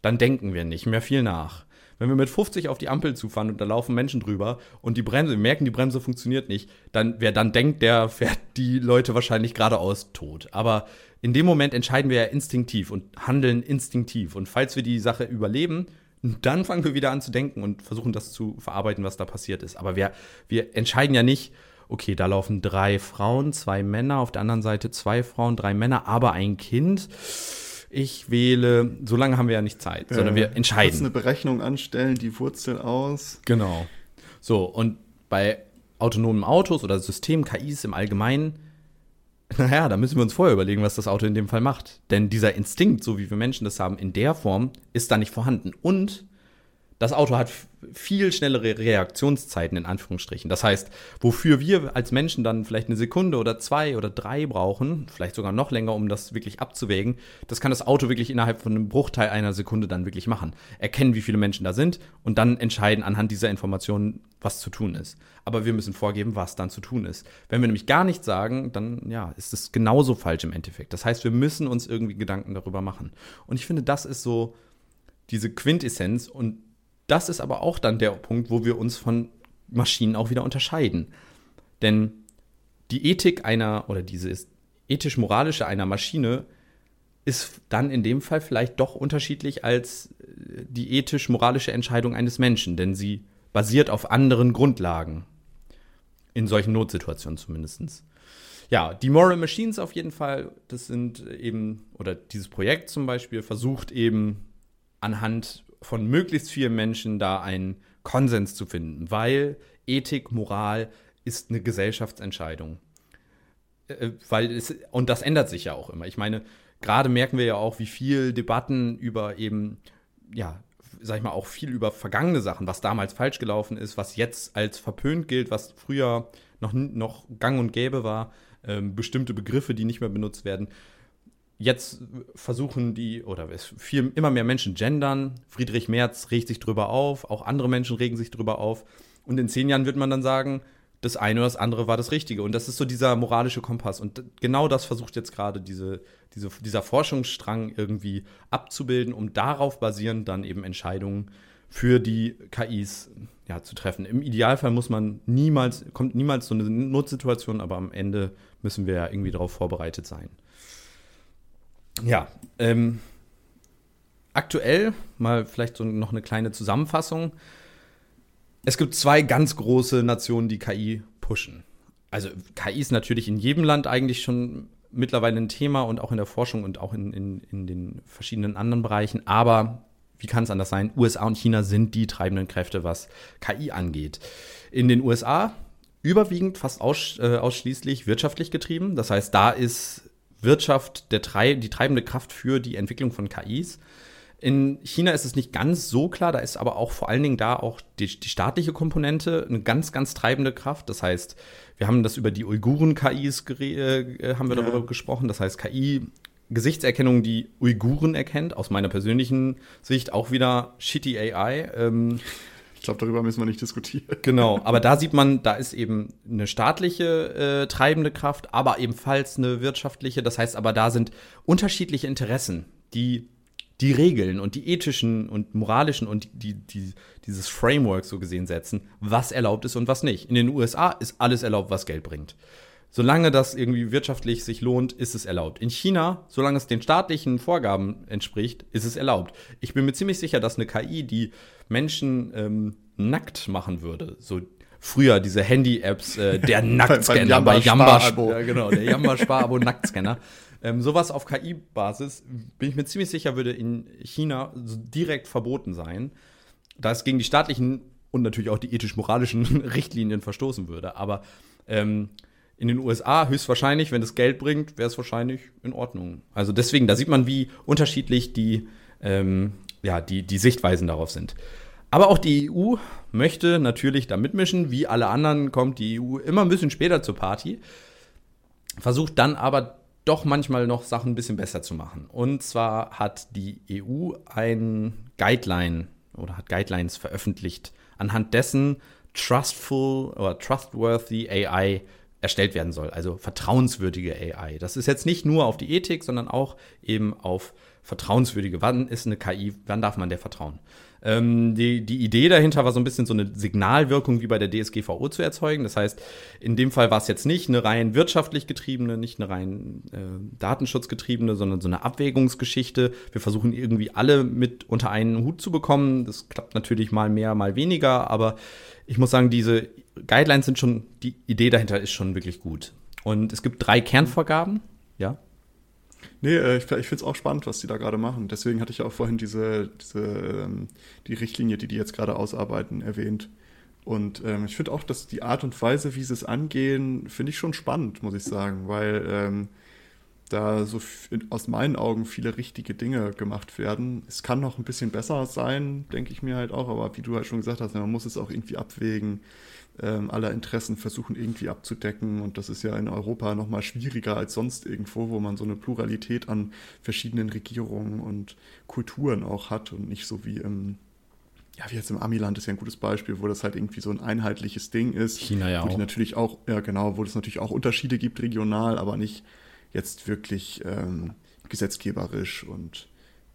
dann denken wir nicht mehr viel nach. Wenn wir mit 50 auf die Ampel zufahren und da laufen Menschen drüber und die Bremse, wir merken, die Bremse funktioniert nicht, dann wer dann denkt, der fährt die Leute wahrscheinlich geradeaus tot. Aber in dem Moment entscheiden wir ja instinktiv und handeln instinktiv. Und falls wir die Sache überleben, dann fangen wir wieder an zu denken und versuchen das zu verarbeiten, was da passiert ist. Aber wir, wir entscheiden ja nicht, okay, da laufen drei Frauen, zwei Männer, auf der anderen Seite zwei Frauen, drei Männer, aber ein Kind. ich wähle, so lange haben wir ja nicht Zeit, ja, sondern wir entscheiden. Kurz eine Berechnung anstellen, die Wurzel aus. Genau. So, und bei autonomen Autos oder System KIs im Allgemeinen, naja, da müssen wir uns vorher überlegen, was das Auto in dem Fall macht. Denn dieser Instinkt, so wie wir Menschen das haben, in der Form, ist da nicht vorhanden. Und das Auto hat viel schnellere Reaktionszeiten in Anführungsstrichen. Das heißt, wofür wir als Menschen dann vielleicht eine Sekunde oder zwei oder drei brauchen, vielleicht sogar noch länger, um das wirklich abzuwägen, das kann das Auto wirklich innerhalb von einem Bruchteil einer Sekunde dann wirklich machen. Erkennen, wie viele Menschen da sind und dann entscheiden anhand dieser Informationen, was zu tun ist. Aber wir müssen vorgeben, was dann zu tun ist. Wenn wir nämlich gar nichts sagen, dann ja, ist es genauso falsch im Endeffekt. Das heißt, wir müssen uns irgendwie Gedanken darüber machen. Und ich finde, das ist so diese Quintessenz und das ist aber auch dann der Punkt, wo wir uns von Maschinen auch wieder unterscheiden. Denn die Ethik einer oder dieses ethisch-moralische einer Maschine ist dann in dem Fall vielleicht doch unterschiedlich als äh, die ethisch-moralische Entscheidung eines Menschen, denn sie basiert auf anderen Grundlagen. In solchen Notsituationen zumindest. Ja, die Moral Machines auf jeden Fall, das sind eben, oder dieses Projekt zum Beispiel versucht eben anhand von möglichst vielen Menschen da einen Konsens zu finden, weil Ethik, Moral ist eine Gesellschaftsentscheidung. Äh, weil es, und das ändert sich ja auch immer. Ich meine, gerade merken wir ja auch, wie viel Debatten über eben, ja, sag ich mal, auch viel über vergangene Sachen, was damals falsch gelaufen ist, was jetzt als verpönt gilt, was früher noch, noch gang und gäbe war, ähm, bestimmte Begriffe, die nicht mehr benutzt werden jetzt versuchen die, oder es viel, immer mehr Menschen gendern. Friedrich Merz regt sich drüber auf, auch andere Menschen regen sich drüber auf. Und in zehn Jahren wird man dann sagen, das eine oder das andere war das Richtige. Und das ist so dieser moralische Kompass. Und genau das versucht jetzt gerade diese, diese, dieser Forschungsstrang irgendwie abzubilden, um darauf basierend dann eben Entscheidungen für die KIs ja, zu treffen. Im Idealfall muss man niemals, kommt niemals so eine Notsituation, aber am Ende müssen wir ja irgendwie darauf vorbereitet sein. Ja, ähm, aktuell mal vielleicht so noch eine kleine Zusammenfassung. Es gibt zwei ganz große Nationen, die KI pushen. Also KI ist natürlich in jedem Land eigentlich schon mittlerweile ein Thema und auch in der Forschung und auch in, in, in den verschiedenen anderen Bereichen. Aber wie kann es anders sein? USA und China sind die treibenden Kräfte, was KI angeht. In den USA überwiegend fast aus, äh, ausschließlich wirtschaftlich getrieben. Das heißt, da ist Wirtschaft der Trei die treibende Kraft für die Entwicklung von KIs. In China ist es nicht ganz so klar, da ist aber auch vor allen Dingen da auch die, die staatliche Komponente eine ganz, ganz treibende Kraft. Das heißt, wir haben das über die Uiguren-KIs äh, haben wir ja. darüber gesprochen. Das heißt, KI Gesichtserkennung, die Uiguren erkennt, aus meiner persönlichen Sicht auch wieder shitty AI. Ähm, ich glaube, darüber müssen wir nicht diskutieren. Genau, aber da sieht man, da ist eben eine staatliche äh, treibende Kraft, aber ebenfalls eine wirtschaftliche. Das heißt aber, da sind unterschiedliche Interessen, die die Regeln und die ethischen und moralischen und die, die, dieses Framework so gesehen setzen, was erlaubt ist und was nicht. In den USA ist alles erlaubt, was Geld bringt. Solange das irgendwie wirtschaftlich sich lohnt, ist es erlaubt. In China, solange es den staatlichen Vorgaben entspricht, ist es erlaubt. Ich bin mir ziemlich sicher, dass eine KI, die Menschen ähm, nackt machen würde, so früher diese Handy-Apps, äh, der Nacktscanner bei Jamba, ja, genau, der Jamba Sparabo Nacktscanner. Ähm, sowas auf KI-Basis, bin ich mir ziemlich sicher, würde in China direkt verboten sein, da es gegen die staatlichen und natürlich auch die ethisch-moralischen Richtlinien verstoßen würde. Aber ähm, in den USA höchstwahrscheinlich, wenn es Geld bringt, wäre es wahrscheinlich in Ordnung. Also deswegen, da sieht man, wie unterschiedlich die, ähm, ja, die, die Sichtweisen darauf sind. Aber auch die EU möchte natürlich da mitmischen. Wie alle anderen kommt die EU immer ein bisschen später zur Party, versucht dann aber doch manchmal noch Sachen ein bisschen besser zu machen. Und zwar hat die EU ein Guideline oder hat Guidelines veröffentlicht, anhand dessen trustful oder trustworthy AI erstellt werden soll, also vertrauenswürdige AI. Das ist jetzt nicht nur auf die Ethik, sondern auch eben auf vertrauenswürdige. Wann ist eine KI, wann darf man der vertrauen? Ähm, die, die Idee dahinter war so ein bisschen so eine Signalwirkung wie bei der DSGVO zu erzeugen. Das heißt, in dem Fall war es jetzt nicht eine rein wirtschaftlich getriebene, nicht eine rein äh, datenschutzgetriebene, sondern so eine Abwägungsgeschichte. Wir versuchen irgendwie alle mit unter einen Hut zu bekommen. Das klappt natürlich mal mehr, mal weniger, aber ich muss sagen, diese Guidelines sind schon, die Idee dahinter ist schon wirklich gut. Und es gibt drei Kernvorgaben, ja. Nee, äh, ich, ich finde es auch spannend, was die da gerade machen. Deswegen hatte ich ja auch vorhin diese, diese ähm, die Richtlinie, die die jetzt gerade ausarbeiten, erwähnt. Und ähm, ich finde auch, dass die Art und Weise, wie sie es angehen, finde ich schon spannend, muss ich sagen, weil ähm, da so aus meinen Augen viele richtige Dinge gemacht werden. Es kann noch ein bisschen besser sein, denke ich mir halt auch, aber wie du halt schon gesagt hast, man muss es auch irgendwie abwägen, aller Interessen versuchen irgendwie abzudecken und das ist ja in Europa noch mal schwieriger als sonst irgendwo, wo man so eine Pluralität an verschiedenen Regierungen und Kulturen auch hat und nicht so wie im ja, wie jetzt im Amiland ist ja ein gutes Beispiel, wo das halt irgendwie so ein einheitliches Ding ist. China ja wo auch. natürlich auch, ja genau, wo es natürlich auch Unterschiede gibt regional, aber nicht jetzt wirklich ähm, gesetzgeberisch und,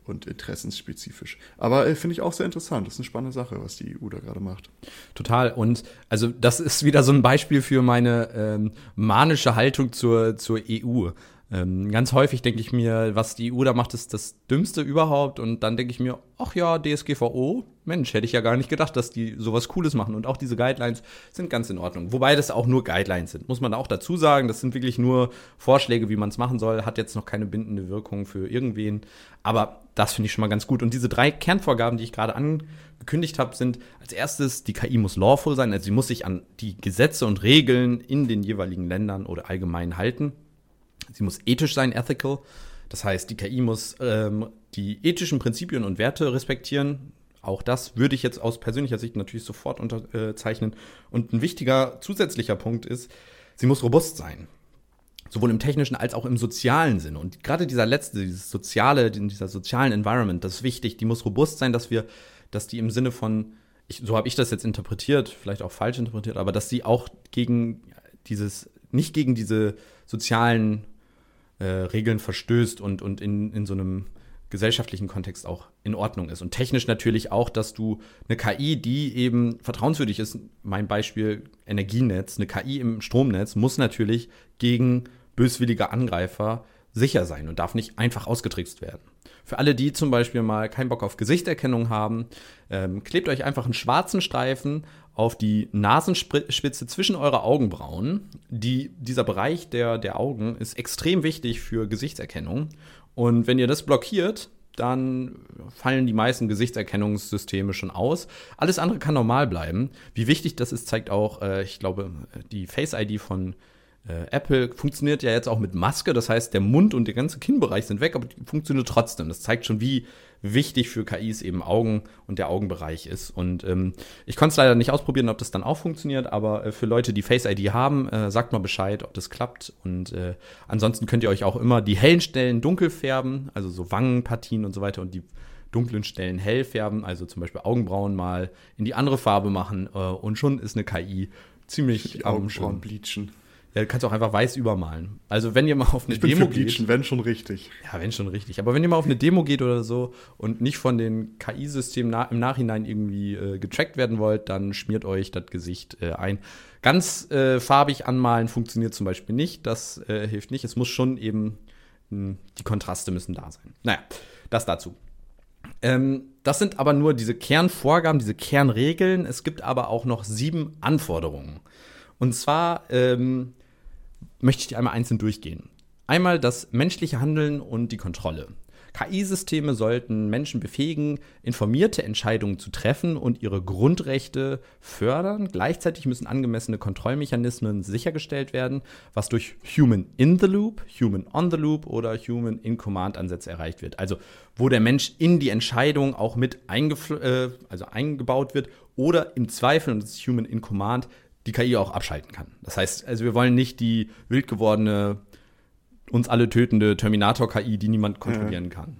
und interessensspezifisch. Aber äh, finde ich auch sehr interessant. Das ist eine spannende Sache, was die EU da gerade macht. Total. Und also das ist wieder so ein Beispiel für meine ähm, manische Haltung zur, zur EU. Ähm, ganz häufig denke ich mir, was die EU da macht, ist das Dümmste überhaupt. Und dann denke ich mir, ach ja, DSGVO, Mensch, hätte ich ja gar nicht gedacht, dass die sowas Cooles machen. Und auch diese Guidelines sind ganz in Ordnung. Wobei das auch nur Guidelines sind, muss man auch dazu sagen. Das sind wirklich nur Vorschläge, wie man es machen soll. Hat jetzt noch keine bindende Wirkung für irgendwen. Aber das finde ich schon mal ganz gut. Und diese drei Kernvorgaben, die ich gerade angekündigt habe, sind als erstes, die KI muss lawful sein. Also sie muss sich an die Gesetze und Regeln in den jeweiligen Ländern oder allgemein halten. Sie muss ethisch sein, ethical. Das heißt, die KI muss ähm, die ethischen Prinzipien und Werte respektieren. Auch das würde ich jetzt aus persönlicher Sicht natürlich sofort unterzeichnen. Und ein wichtiger zusätzlicher Punkt ist, sie muss robust sein. Sowohl im technischen als auch im sozialen Sinne. Und gerade dieser letzte, dieses soziale, dieser sozialen Environment, das ist wichtig. Die muss robust sein, dass wir, dass die im Sinne von, ich, so habe ich das jetzt interpretiert, vielleicht auch falsch interpretiert, aber dass sie auch gegen dieses, nicht gegen diese sozialen äh, Regeln verstößt und, und in, in so einem gesellschaftlichen Kontext auch in Ordnung ist. Und technisch natürlich auch, dass du eine KI, die eben vertrauenswürdig ist, mein Beispiel Energienetz, eine KI im Stromnetz muss natürlich gegen böswillige Angreifer sicher sein und darf nicht einfach ausgetrickst werden. Für alle, die zum Beispiel mal keinen Bock auf Gesichtserkennung haben, ähm, klebt euch einfach einen schwarzen Streifen auf die Nasenspitze zwischen eure Augenbrauen. Die, dieser Bereich der, der Augen ist extrem wichtig für Gesichtserkennung. Und wenn ihr das blockiert, dann fallen die meisten Gesichtserkennungssysteme schon aus. Alles andere kann normal bleiben. Wie wichtig das ist, zeigt auch, äh, ich glaube, die Face ID von Apple funktioniert ja jetzt auch mit Maske, das heißt, der Mund und der ganze Kinnbereich sind weg, aber die funktioniert trotzdem. Das zeigt schon, wie wichtig für KIs eben Augen und der Augenbereich ist. Und ähm, ich konnte es leider nicht ausprobieren, ob das dann auch funktioniert, aber äh, für Leute, die Face ID haben, äh, sagt mal Bescheid, ob das klappt. Und äh, ansonsten könnt ihr euch auch immer die hellen Stellen dunkel färben, also so Wangenpartien und so weiter und die dunklen Stellen hell färben, also zum Beispiel Augenbrauen mal in die andere Farbe machen äh, und schon ist eine KI ziemlich die Augenbrauen bleachen. Ja, du kannst auch einfach weiß übermalen. Also wenn ihr mal auf eine ich bin Demo für Bleachen, geht. wenn schon richtig. Ja, wenn schon richtig. Aber wenn ihr mal auf eine Demo geht oder so und nicht von den KI-Systemen na im Nachhinein irgendwie äh, getrackt werden wollt, dann schmiert euch das Gesicht äh, ein. Ganz äh, farbig anmalen funktioniert zum Beispiel nicht. Das äh, hilft nicht. Es muss schon eben, mh, hm, die Kontraste müssen da sein. Naja, das dazu. Ähm, das sind aber nur diese Kernvorgaben, diese Kernregeln. Es gibt aber auch noch sieben Anforderungen. Und zwar ähm, möchte ich die einmal einzeln durchgehen. Einmal das menschliche Handeln und die Kontrolle. KI-Systeme sollten Menschen befähigen, informierte Entscheidungen zu treffen und ihre Grundrechte fördern. Gleichzeitig müssen angemessene Kontrollmechanismen sichergestellt werden, was durch Human in the Loop, Human on the Loop oder Human in Command Ansätze erreicht wird. Also wo der Mensch in die Entscheidung auch mit äh, also eingebaut wird oder im Zweifel, und das ist Human in Command, die KI auch abschalten kann. Das heißt, also wir wollen nicht die wild gewordene, uns alle tötende Terminator-KI, die niemand kontrollieren ja. kann.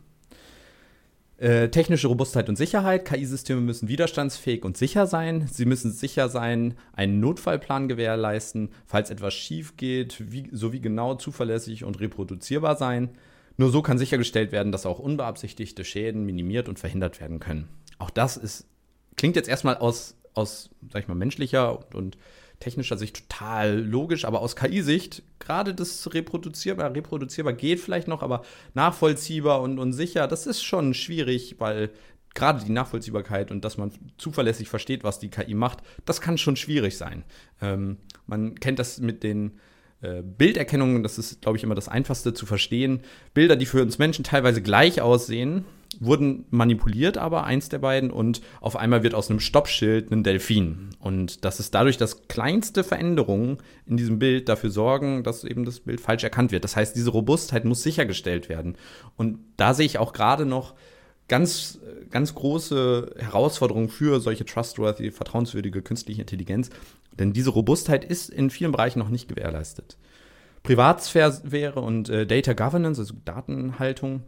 Äh, technische Robustheit und Sicherheit. KI-Systeme müssen widerstandsfähig und sicher sein. Sie müssen sicher sein, einen Notfallplan gewährleisten, falls etwas schief geht, wie, sowie genau zuverlässig und reproduzierbar sein. Nur so kann sichergestellt werden, dass auch unbeabsichtigte Schäden minimiert und verhindert werden können. Auch das ist, klingt jetzt erstmal aus aus, sag ich mal, menschlicher und, und technischer Sicht total logisch, aber aus KI-Sicht, gerade das reproduzierbar, reproduzierbar geht vielleicht noch, aber nachvollziehbar und, und sicher, das ist schon schwierig, weil gerade die Nachvollziehbarkeit und dass man zuverlässig versteht, was die KI macht, das kann schon schwierig sein. Ähm, man kennt das mit den äh, Bilderkennung, das ist, glaube ich, immer das Einfachste zu verstehen. Bilder, die für uns Menschen teilweise gleich aussehen, wurden manipuliert, aber eins der beiden und auf einmal wird aus einem Stoppschild ein Delfin. Und das ist dadurch, dass kleinste Veränderungen in diesem Bild dafür sorgen, dass eben das Bild falsch erkannt wird. Das heißt, diese Robustheit muss sichergestellt werden. Und da sehe ich auch gerade noch ganz, ganz große Herausforderungen für solche trustworthy, vertrauenswürdige künstliche Intelligenz. Denn diese Robustheit ist in vielen Bereichen noch nicht gewährleistet. Privatsphäre und äh, Data Governance, also Datenhaltung,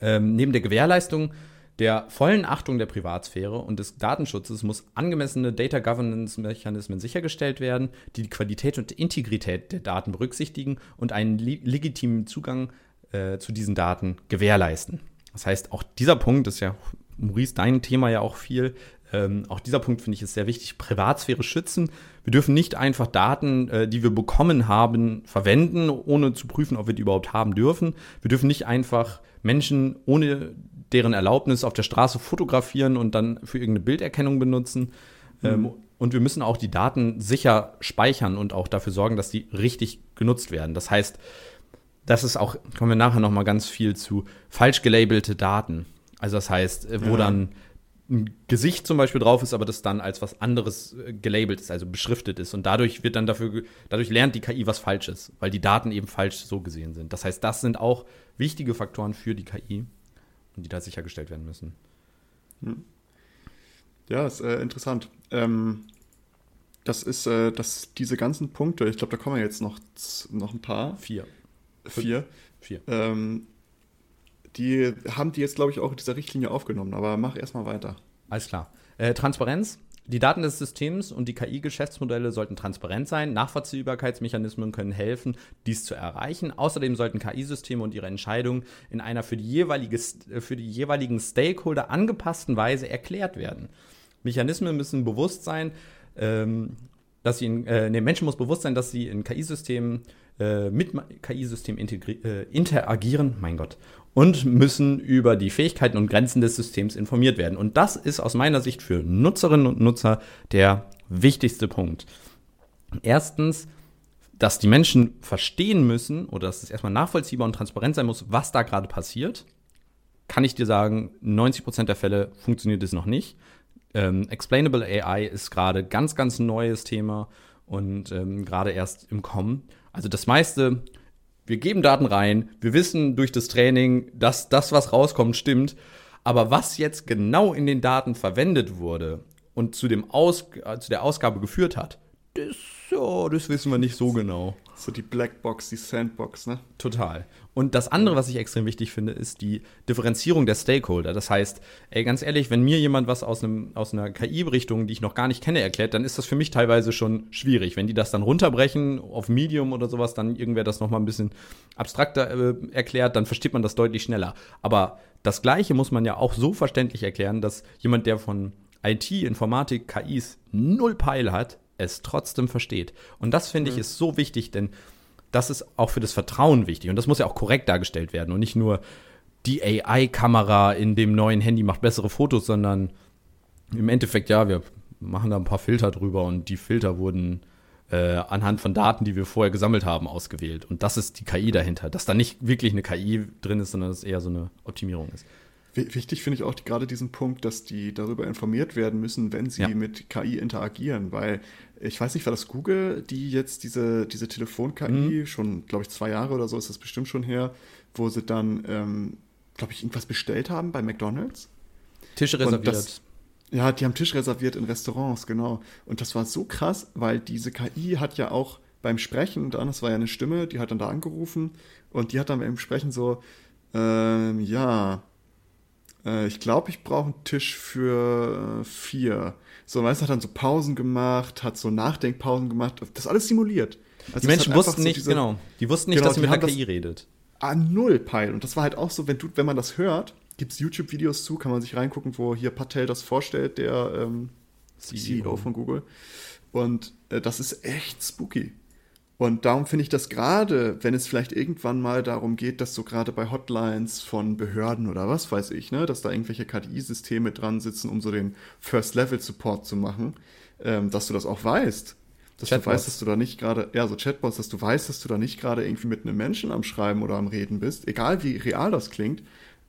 ähm, neben der Gewährleistung der vollen Achtung der Privatsphäre und des Datenschutzes muss angemessene Data Governance Mechanismen sichergestellt werden, die die Qualität und Integrität der Daten berücksichtigen und einen legitimen Zugang äh, zu diesen Daten gewährleisten. Das heißt, auch dieser Punkt ist ja, Maurice, dein Thema ja auch viel. Ähm, auch dieser Punkt finde ich ist sehr wichtig. Privatsphäre schützen. Wir dürfen nicht einfach Daten, äh, die wir bekommen haben, verwenden, ohne zu prüfen, ob wir die überhaupt haben dürfen. Wir dürfen nicht einfach Menschen ohne deren Erlaubnis auf der Straße fotografieren und dann für irgendeine Bilderkennung benutzen. Mhm. Ähm, und wir müssen auch die Daten sicher speichern und auch dafür sorgen, dass die richtig genutzt werden. Das heißt, das ist auch, kommen wir nachher nochmal ganz viel zu, falsch gelabelte Daten. Also das heißt, äh, wo ja. dann ein Gesicht zum Beispiel drauf ist, aber das dann als was anderes äh, gelabelt ist, also beschriftet ist. Und dadurch wird dann dafür, dadurch lernt die KI was Falsches, weil die Daten eben falsch so gesehen sind. Das heißt, das sind auch wichtige Faktoren für die KI, die da sichergestellt werden müssen. Hm. Ja, ist äh, interessant. Ähm, das ist, äh, dass diese ganzen Punkte, ich glaube, da kommen jetzt noch, noch ein paar. Vier. Vier. Vier. Ähm, die haben die jetzt, glaube ich, auch in dieser Richtlinie aufgenommen, aber mach erstmal weiter. Alles klar. Äh, Transparenz. Die Daten des Systems und die KI-Geschäftsmodelle sollten transparent sein. Nachvollziehbarkeitsmechanismen können helfen, dies zu erreichen. Außerdem sollten KI-Systeme und ihre Entscheidungen in einer für die, jeweilige, äh, für die jeweiligen Stakeholder angepassten Weise erklärt werden. Mechanismen müssen bewusst sein, ähm, dass sie in, äh, nee, Menschen muss bewusst sein, dass sie in KI-Systemen äh, mit KI-Systemen äh, interagieren, mein Gott, und müssen über die Fähigkeiten und Grenzen des Systems informiert werden. Und das ist aus meiner Sicht für Nutzerinnen und Nutzer der wichtigste Punkt. Erstens, dass die Menschen verstehen müssen oder dass es erstmal nachvollziehbar und transparent sein muss, was da gerade passiert. Kann ich dir sagen, 90% der Fälle funktioniert es noch nicht. Ähm, Explainable AI ist gerade ganz, ganz neues Thema und ähm, gerade erst im Kommen. Also das meiste wir geben Daten rein, wir wissen durch das Training, dass das, was rauskommt, stimmt. Aber was jetzt genau in den Daten verwendet wurde und zu, dem Aus, äh, zu der Ausgabe geführt hat, das, ja, das wissen wir nicht so genau. So die Blackbox, die Sandbox, ne? Total. Und das andere, was ich extrem wichtig finde, ist die Differenzierung der Stakeholder. Das heißt, ey, ganz ehrlich, wenn mir jemand was aus, einem, aus einer KI-Richtung, die ich noch gar nicht kenne, erklärt, dann ist das für mich teilweise schon schwierig. Wenn die das dann runterbrechen auf Medium oder sowas, dann irgendwer das nochmal ein bisschen abstrakter äh, erklärt, dann versteht man das deutlich schneller. Aber das Gleiche muss man ja auch so verständlich erklären, dass jemand, der von IT, Informatik, KIs null Peil hat, es trotzdem versteht. Und das finde ich mhm. ist so wichtig, denn das ist auch für das Vertrauen wichtig. Und das muss ja auch korrekt dargestellt werden und nicht nur die AI-Kamera in dem neuen Handy macht bessere Fotos, sondern im Endeffekt, ja, wir machen da ein paar Filter drüber und die Filter wurden äh, anhand von Daten, die wir vorher gesammelt haben, ausgewählt. Und das ist die KI dahinter, dass da nicht wirklich eine KI drin ist, sondern dass es eher so eine Optimierung ist. Wichtig finde ich auch die, gerade diesen Punkt, dass die darüber informiert werden müssen, wenn sie ja. mit KI interagieren, weil ich weiß nicht, war das Google, die jetzt diese, diese Telefon-KI, mhm. schon, glaube ich, zwei Jahre oder so ist das bestimmt schon her, wo sie dann, ähm, glaube ich, irgendwas bestellt haben bei McDonalds. Tische reserviert. Das, ja, die haben Tisch reserviert in Restaurants, genau. Und das war so krass, weil diese KI hat ja auch beim Sprechen, dann, das war ja eine Stimme, die hat dann da angerufen und die hat dann beim Sprechen so, ähm, ja, äh, ich glaube, ich brauche einen Tisch für äh, vier. So, weißt du, hat dann so Pausen gemacht, hat so Nachdenkpausen gemacht, das alles simuliert. Also die Menschen wussten so nicht, diese, genau, die wussten nicht, genau, dass sie mit der KI redet. An null Peil. Und das war halt auch so, wenn du, wenn man das hört, gibt es YouTube-Videos zu, kann man sich reingucken, wo hier Patel das vorstellt, der ähm, CEO. CEO von Google. Und äh, das ist echt spooky. Und darum finde ich das gerade, wenn es vielleicht irgendwann mal darum geht, dass so gerade bei Hotlines von Behörden oder was weiß ich, ne, dass da irgendwelche KDI-Systeme dran sitzen, um so den First-Level-Support zu machen, ähm, dass du das auch weißt. dass Chatbots. du weißt, dass du da nicht gerade, ja, so Chatbots, dass du weißt, dass du da nicht gerade irgendwie mit einem Menschen am Schreiben oder am Reden bist, egal wie real das klingt,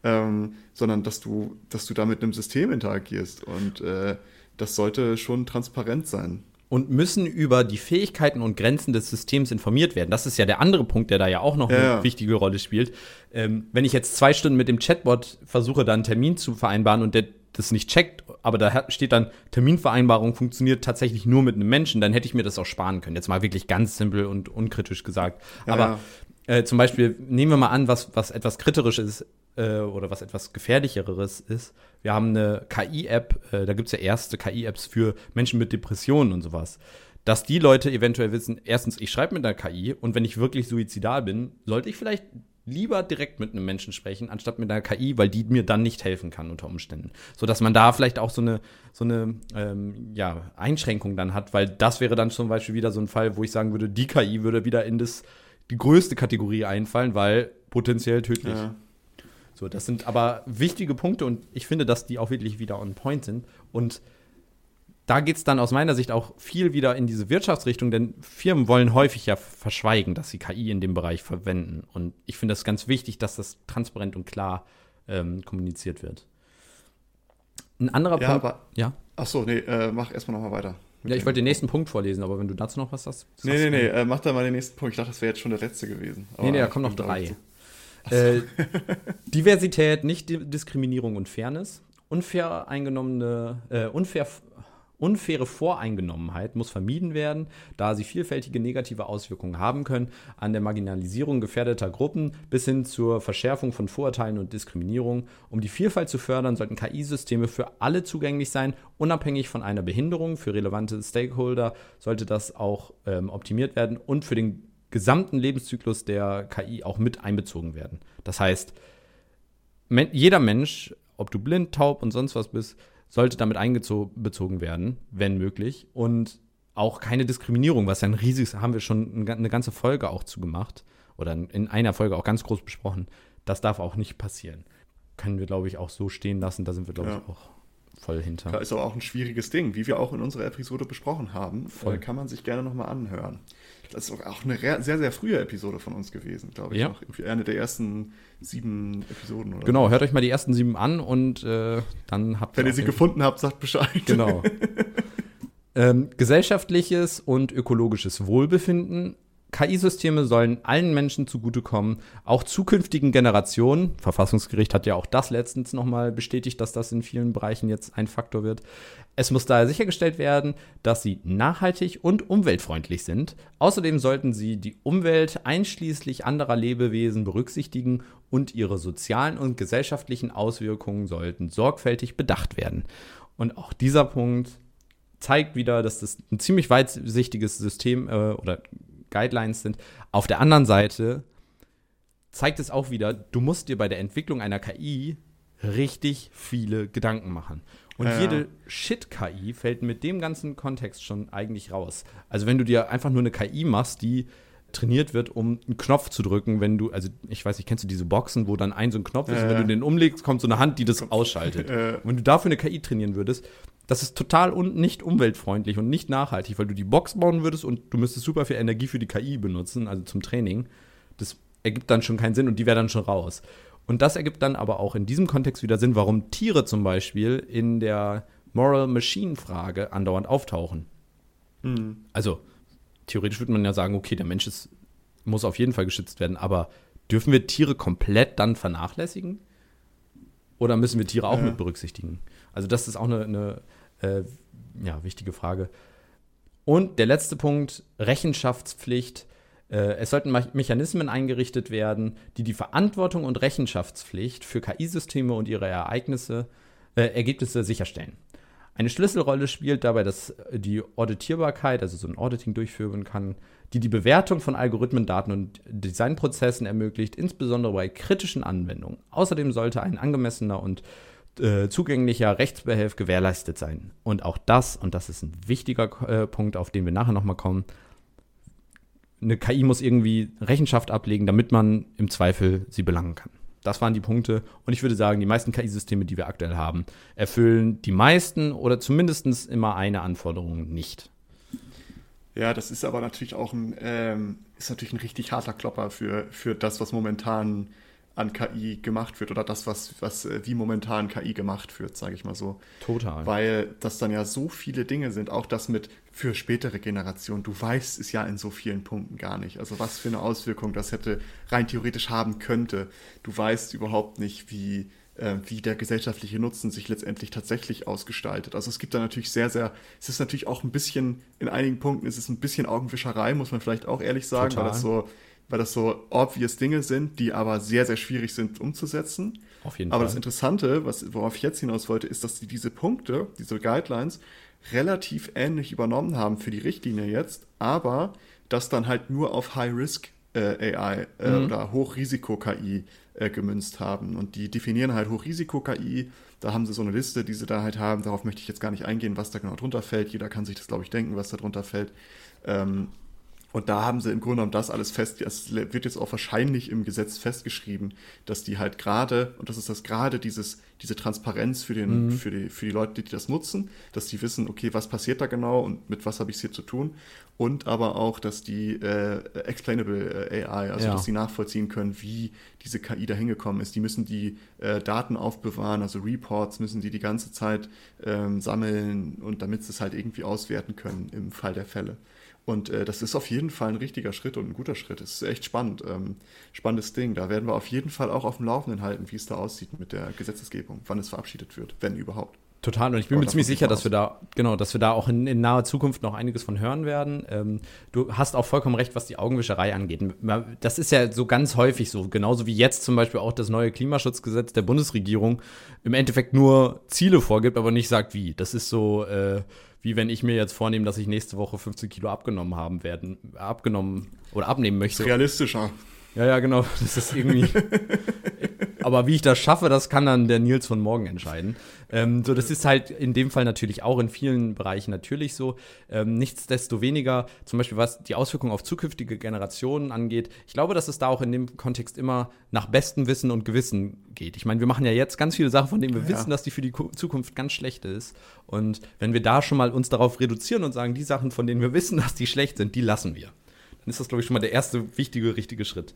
ähm, sondern dass du, dass du da mit einem System interagierst. Und äh, das sollte schon transparent sein und müssen über die Fähigkeiten und Grenzen des Systems informiert werden. Das ist ja der andere Punkt, der da ja auch noch ja. eine wichtige Rolle spielt. Ähm, wenn ich jetzt zwei Stunden mit dem Chatbot versuche, dann einen Termin zu vereinbaren und der das nicht checkt, aber da steht dann, Terminvereinbarung funktioniert tatsächlich nur mit einem Menschen, dann hätte ich mir das auch sparen können. Jetzt mal wirklich ganz simpel und unkritisch gesagt. Ja, aber äh, zum Beispiel, nehmen wir mal an, was, was etwas Kritisches äh, oder was etwas Gefährlicheres ist. Wir haben eine KI-App, äh, da gibt es ja erste KI-Apps für Menschen mit Depressionen und sowas. Dass die Leute eventuell wissen, erstens, ich schreibe mit einer KI und wenn ich wirklich suizidal bin, sollte ich vielleicht lieber direkt mit einem Menschen sprechen, anstatt mit einer KI, weil die mir dann nicht helfen kann unter Umständen. So dass man da vielleicht auch so eine, so eine ähm, ja, Einschränkung dann hat, weil das wäre dann zum Beispiel wieder so ein Fall, wo ich sagen würde, die KI würde wieder in das, die größte Kategorie einfallen, weil potenziell tödlich. Ja. So, das sind aber wichtige Punkte und ich finde, dass die auch wirklich wieder on point sind. Und da geht es dann aus meiner Sicht auch viel wieder in diese Wirtschaftsrichtung, denn Firmen wollen häufig ja verschweigen, dass sie KI in dem Bereich verwenden. Und ich finde es ganz wichtig, dass das transparent und klar ähm, kommuniziert wird. Ein anderer ja, Punkt. Aber, ja. Ach so, nee, äh, mach erstmal nochmal weiter. Ja, ich wollte den nächsten Punkt vorlesen, aber wenn du dazu noch was hast. Nee, nee, nee, äh, mach da mal den nächsten Punkt. Ich dachte, das wäre jetzt schon der letzte gewesen. Aber nee, nee, da kommen noch drei. Äh, Diversität, Nicht-Diskriminierung und Fairness. Unfair eingenommene, äh, unfair, unfaire Voreingenommenheit muss vermieden werden, da sie vielfältige negative Auswirkungen haben können, an der Marginalisierung gefährdeter Gruppen bis hin zur Verschärfung von Vorurteilen und Diskriminierung. Um die Vielfalt zu fördern, sollten KI-Systeme für alle zugänglich sein, unabhängig von einer Behinderung. Für relevante Stakeholder sollte das auch ähm, optimiert werden und für den gesamten Lebenszyklus der KI auch mit einbezogen werden. Das heißt, jeder Mensch, ob du blind, taub und sonst was bist, sollte damit einbezogen werden, wenn möglich. Und auch keine Diskriminierung, was ja ein riesiges, haben wir schon eine ganze Folge auch zugemacht oder in einer Folge auch ganz groß besprochen. Das darf auch nicht passieren. Können wir, glaube ich, auch so stehen lassen. Da sind wir, glaube ja. ich, auch voll hinter. Da ist aber auch ein schwieriges Ding, wie wir auch in unserer Episode besprochen haben. Voll. Äh, kann man sich gerne nochmal anhören. Das ist auch eine sehr, sehr frühe Episode von uns gewesen, glaube ich. Ja. Noch. Eine der ersten sieben Episoden. Oder genau, hört euch mal die ersten sieben an und äh, dann habt ihr. Wenn ihr sie gefunden habt, sagt Bescheid. Genau. ähm, gesellschaftliches und ökologisches Wohlbefinden KI-Systeme sollen allen Menschen zugutekommen, auch zukünftigen Generationen. Verfassungsgericht hat ja auch das letztens nochmal bestätigt, dass das in vielen Bereichen jetzt ein Faktor wird. Es muss daher sichergestellt werden, dass sie nachhaltig und umweltfreundlich sind. Außerdem sollten sie die Umwelt einschließlich anderer Lebewesen berücksichtigen und ihre sozialen und gesellschaftlichen Auswirkungen sollten sorgfältig bedacht werden. Und auch dieser Punkt zeigt wieder, dass das ein ziemlich weitsichtiges System äh, oder Guidelines sind. Auf der anderen Seite zeigt es auch wieder, du musst dir bei der Entwicklung einer KI richtig viele Gedanken machen. Und ja. jede Shit-KI fällt mit dem ganzen Kontext schon eigentlich raus. Also wenn du dir einfach nur eine KI machst, die trainiert wird, um einen Knopf zu drücken, wenn du, also ich weiß nicht, kennst du diese Boxen, wo dann ein so ein Knopf ist, äh. und wenn du den umlegst, kommt so eine Hand, die das ausschaltet. Äh. Wenn du dafür eine KI trainieren würdest, das ist total un nicht umweltfreundlich und nicht nachhaltig, weil du die Box bauen würdest und du müsstest super viel Energie für die KI benutzen, also zum Training. Das ergibt dann schon keinen Sinn und die wäre dann schon raus. Und das ergibt dann aber auch in diesem Kontext wieder Sinn, warum Tiere zum Beispiel in der Moral Machine-Frage andauernd auftauchen. Mhm. Also, theoretisch würde man ja sagen, okay, der Mensch ist, muss auf jeden Fall geschützt werden, aber dürfen wir Tiere komplett dann vernachlässigen? Oder müssen wir Tiere auch ja. mit berücksichtigen? Also das ist auch eine, eine äh, ja, wichtige Frage. Und der letzte Punkt, Rechenschaftspflicht. Äh, es sollten Mechanismen eingerichtet werden, die die Verantwortung und Rechenschaftspflicht für KI-Systeme und ihre Ereignisse, äh, Ergebnisse sicherstellen. Eine Schlüsselrolle spielt dabei, dass die Auditierbarkeit, also so ein Auditing durchführen kann, die die Bewertung von Algorithmen, Daten und Designprozessen ermöglicht, insbesondere bei kritischen Anwendungen. Außerdem sollte ein angemessener und äh, zugänglicher Rechtsbehelf gewährleistet sein. Und auch das, und das ist ein wichtiger äh, Punkt, auf den wir nachher nochmal kommen, eine KI muss irgendwie Rechenschaft ablegen, damit man im Zweifel sie belangen kann. Das waren die Punkte. Und ich würde sagen, die meisten KI-Systeme, die wir aktuell haben, erfüllen die meisten oder zumindest immer eine Anforderung nicht. Ja, das ist aber natürlich auch ein, ähm, ist natürlich ein richtig harter Klopper für, für das, was momentan an KI gemacht wird oder das, was, was äh, wie momentan KI gemacht wird, sage ich mal so. Total. Weil das dann ja so viele Dinge sind, auch das mit für spätere Generationen, du weißt es ja in so vielen Punkten gar nicht. Also was für eine Auswirkung das hätte rein theoretisch haben könnte. Du weißt überhaupt nicht, wie, äh, wie der gesellschaftliche Nutzen sich letztendlich tatsächlich ausgestaltet. Also es gibt da natürlich sehr, sehr, es ist natürlich auch ein bisschen, in einigen Punkten ist es ein bisschen Augenwischerei, muss man vielleicht auch ehrlich sagen, Total. weil das so weil das so obvious Dinge sind, die aber sehr, sehr schwierig sind umzusetzen. Auf jeden aber Fall. das Interessante, was, worauf ich jetzt hinaus wollte, ist, dass sie diese Punkte, diese Guidelines, relativ ähnlich übernommen haben für die Richtlinie jetzt, aber das dann halt nur auf High-Risk äh, AI äh, mhm. oder Hochrisiko-KI äh, gemünzt haben. Und die definieren halt Hochrisiko-KI. Da haben sie so eine Liste, die sie da halt haben. Darauf möchte ich jetzt gar nicht eingehen, was da genau drunter fällt. Jeder kann sich das, glaube ich, denken, was da drunter fällt. Ähm, und da haben sie im Grunde genommen das alles fest, es wird jetzt auch wahrscheinlich im Gesetz festgeschrieben, dass die halt gerade, und das ist das gerade dieses, diese Transparenz für, den, mhm. für, die, für die Leute, die das nutzen, dass die wissen, okay, was passiert da genau und mit was habe ich es hier zu tun. Und aber auch, dass die äh, explainable äh, AI, also ja. dass sie nachvollziehen können, wie diese KI da hingekommen ist. Die müssen die äh, Daten aufbewahren, also Reports müssen die die ganze Zeit ähm, sammeln und damit sie es halt irgendwie auswerten können im Fall der Fälle. Und äh, das ist auf jeden Fall ein richtiger Schritt und ein guter Schritt. Es ist echt spannend. Ähm, spannendes Ding. Da werden wir auf jeden Fall auch auf dem Laufenden halten, wie es da aussieht mit der Gesetzesgebung, wann es verabschiedet wird, wenn überhaupt. Total, und ich bin mir ziemlich sicher, dass wir da, genau, dass wir da auch in, in naher Zukunft noch einiges von hören werden. Ähm, du hast auch vollkommen recht, was die Augenwischerei angeht. Das ist ja so ganz häufig so, genauso wie jetzt zum Beispiel auch das neue Klimaschutzgesetz der Bundesregierung im Endeffekt nur Ziele vorgibt, aber nicht sagt wie. Das ist so, äh, wie wenn ich mir jetzt vornehme, dass ich nächste Woche 15 Kilo abgenommen haben werden, abgenommen oder abnehmen möchte. Realistischer. Ja, ja, genau. Das ist irgendwie. aber wie ich das schaffe, das kann dann der Nils von morgen entscheiden. Ähm, so, das ist halt in dem Fall natürlich auch in vielen Bereichen natürlich so. Ähm, nichtsdestoweniger, zum Beispiel was die Auswirkungen auf zukünftige Generationen angeht, ich glaube, dass es da auch in dem Kontext immer nach bestem Wissen und Gewissen geht. Ich meine, wir machen ja jetzt ganz viele Sachen, von denen wir ja. wissen, dass die für die Zukunft ganz schlecht ist. Und wenn wir da schon mal uns darauf reduzieren und sagen, die Sachen, von denen wir wissen, dass die schlecht sind, die lassen wir dann ist das, glaube ich, schon mal der erste wichtige, richtige Schritt.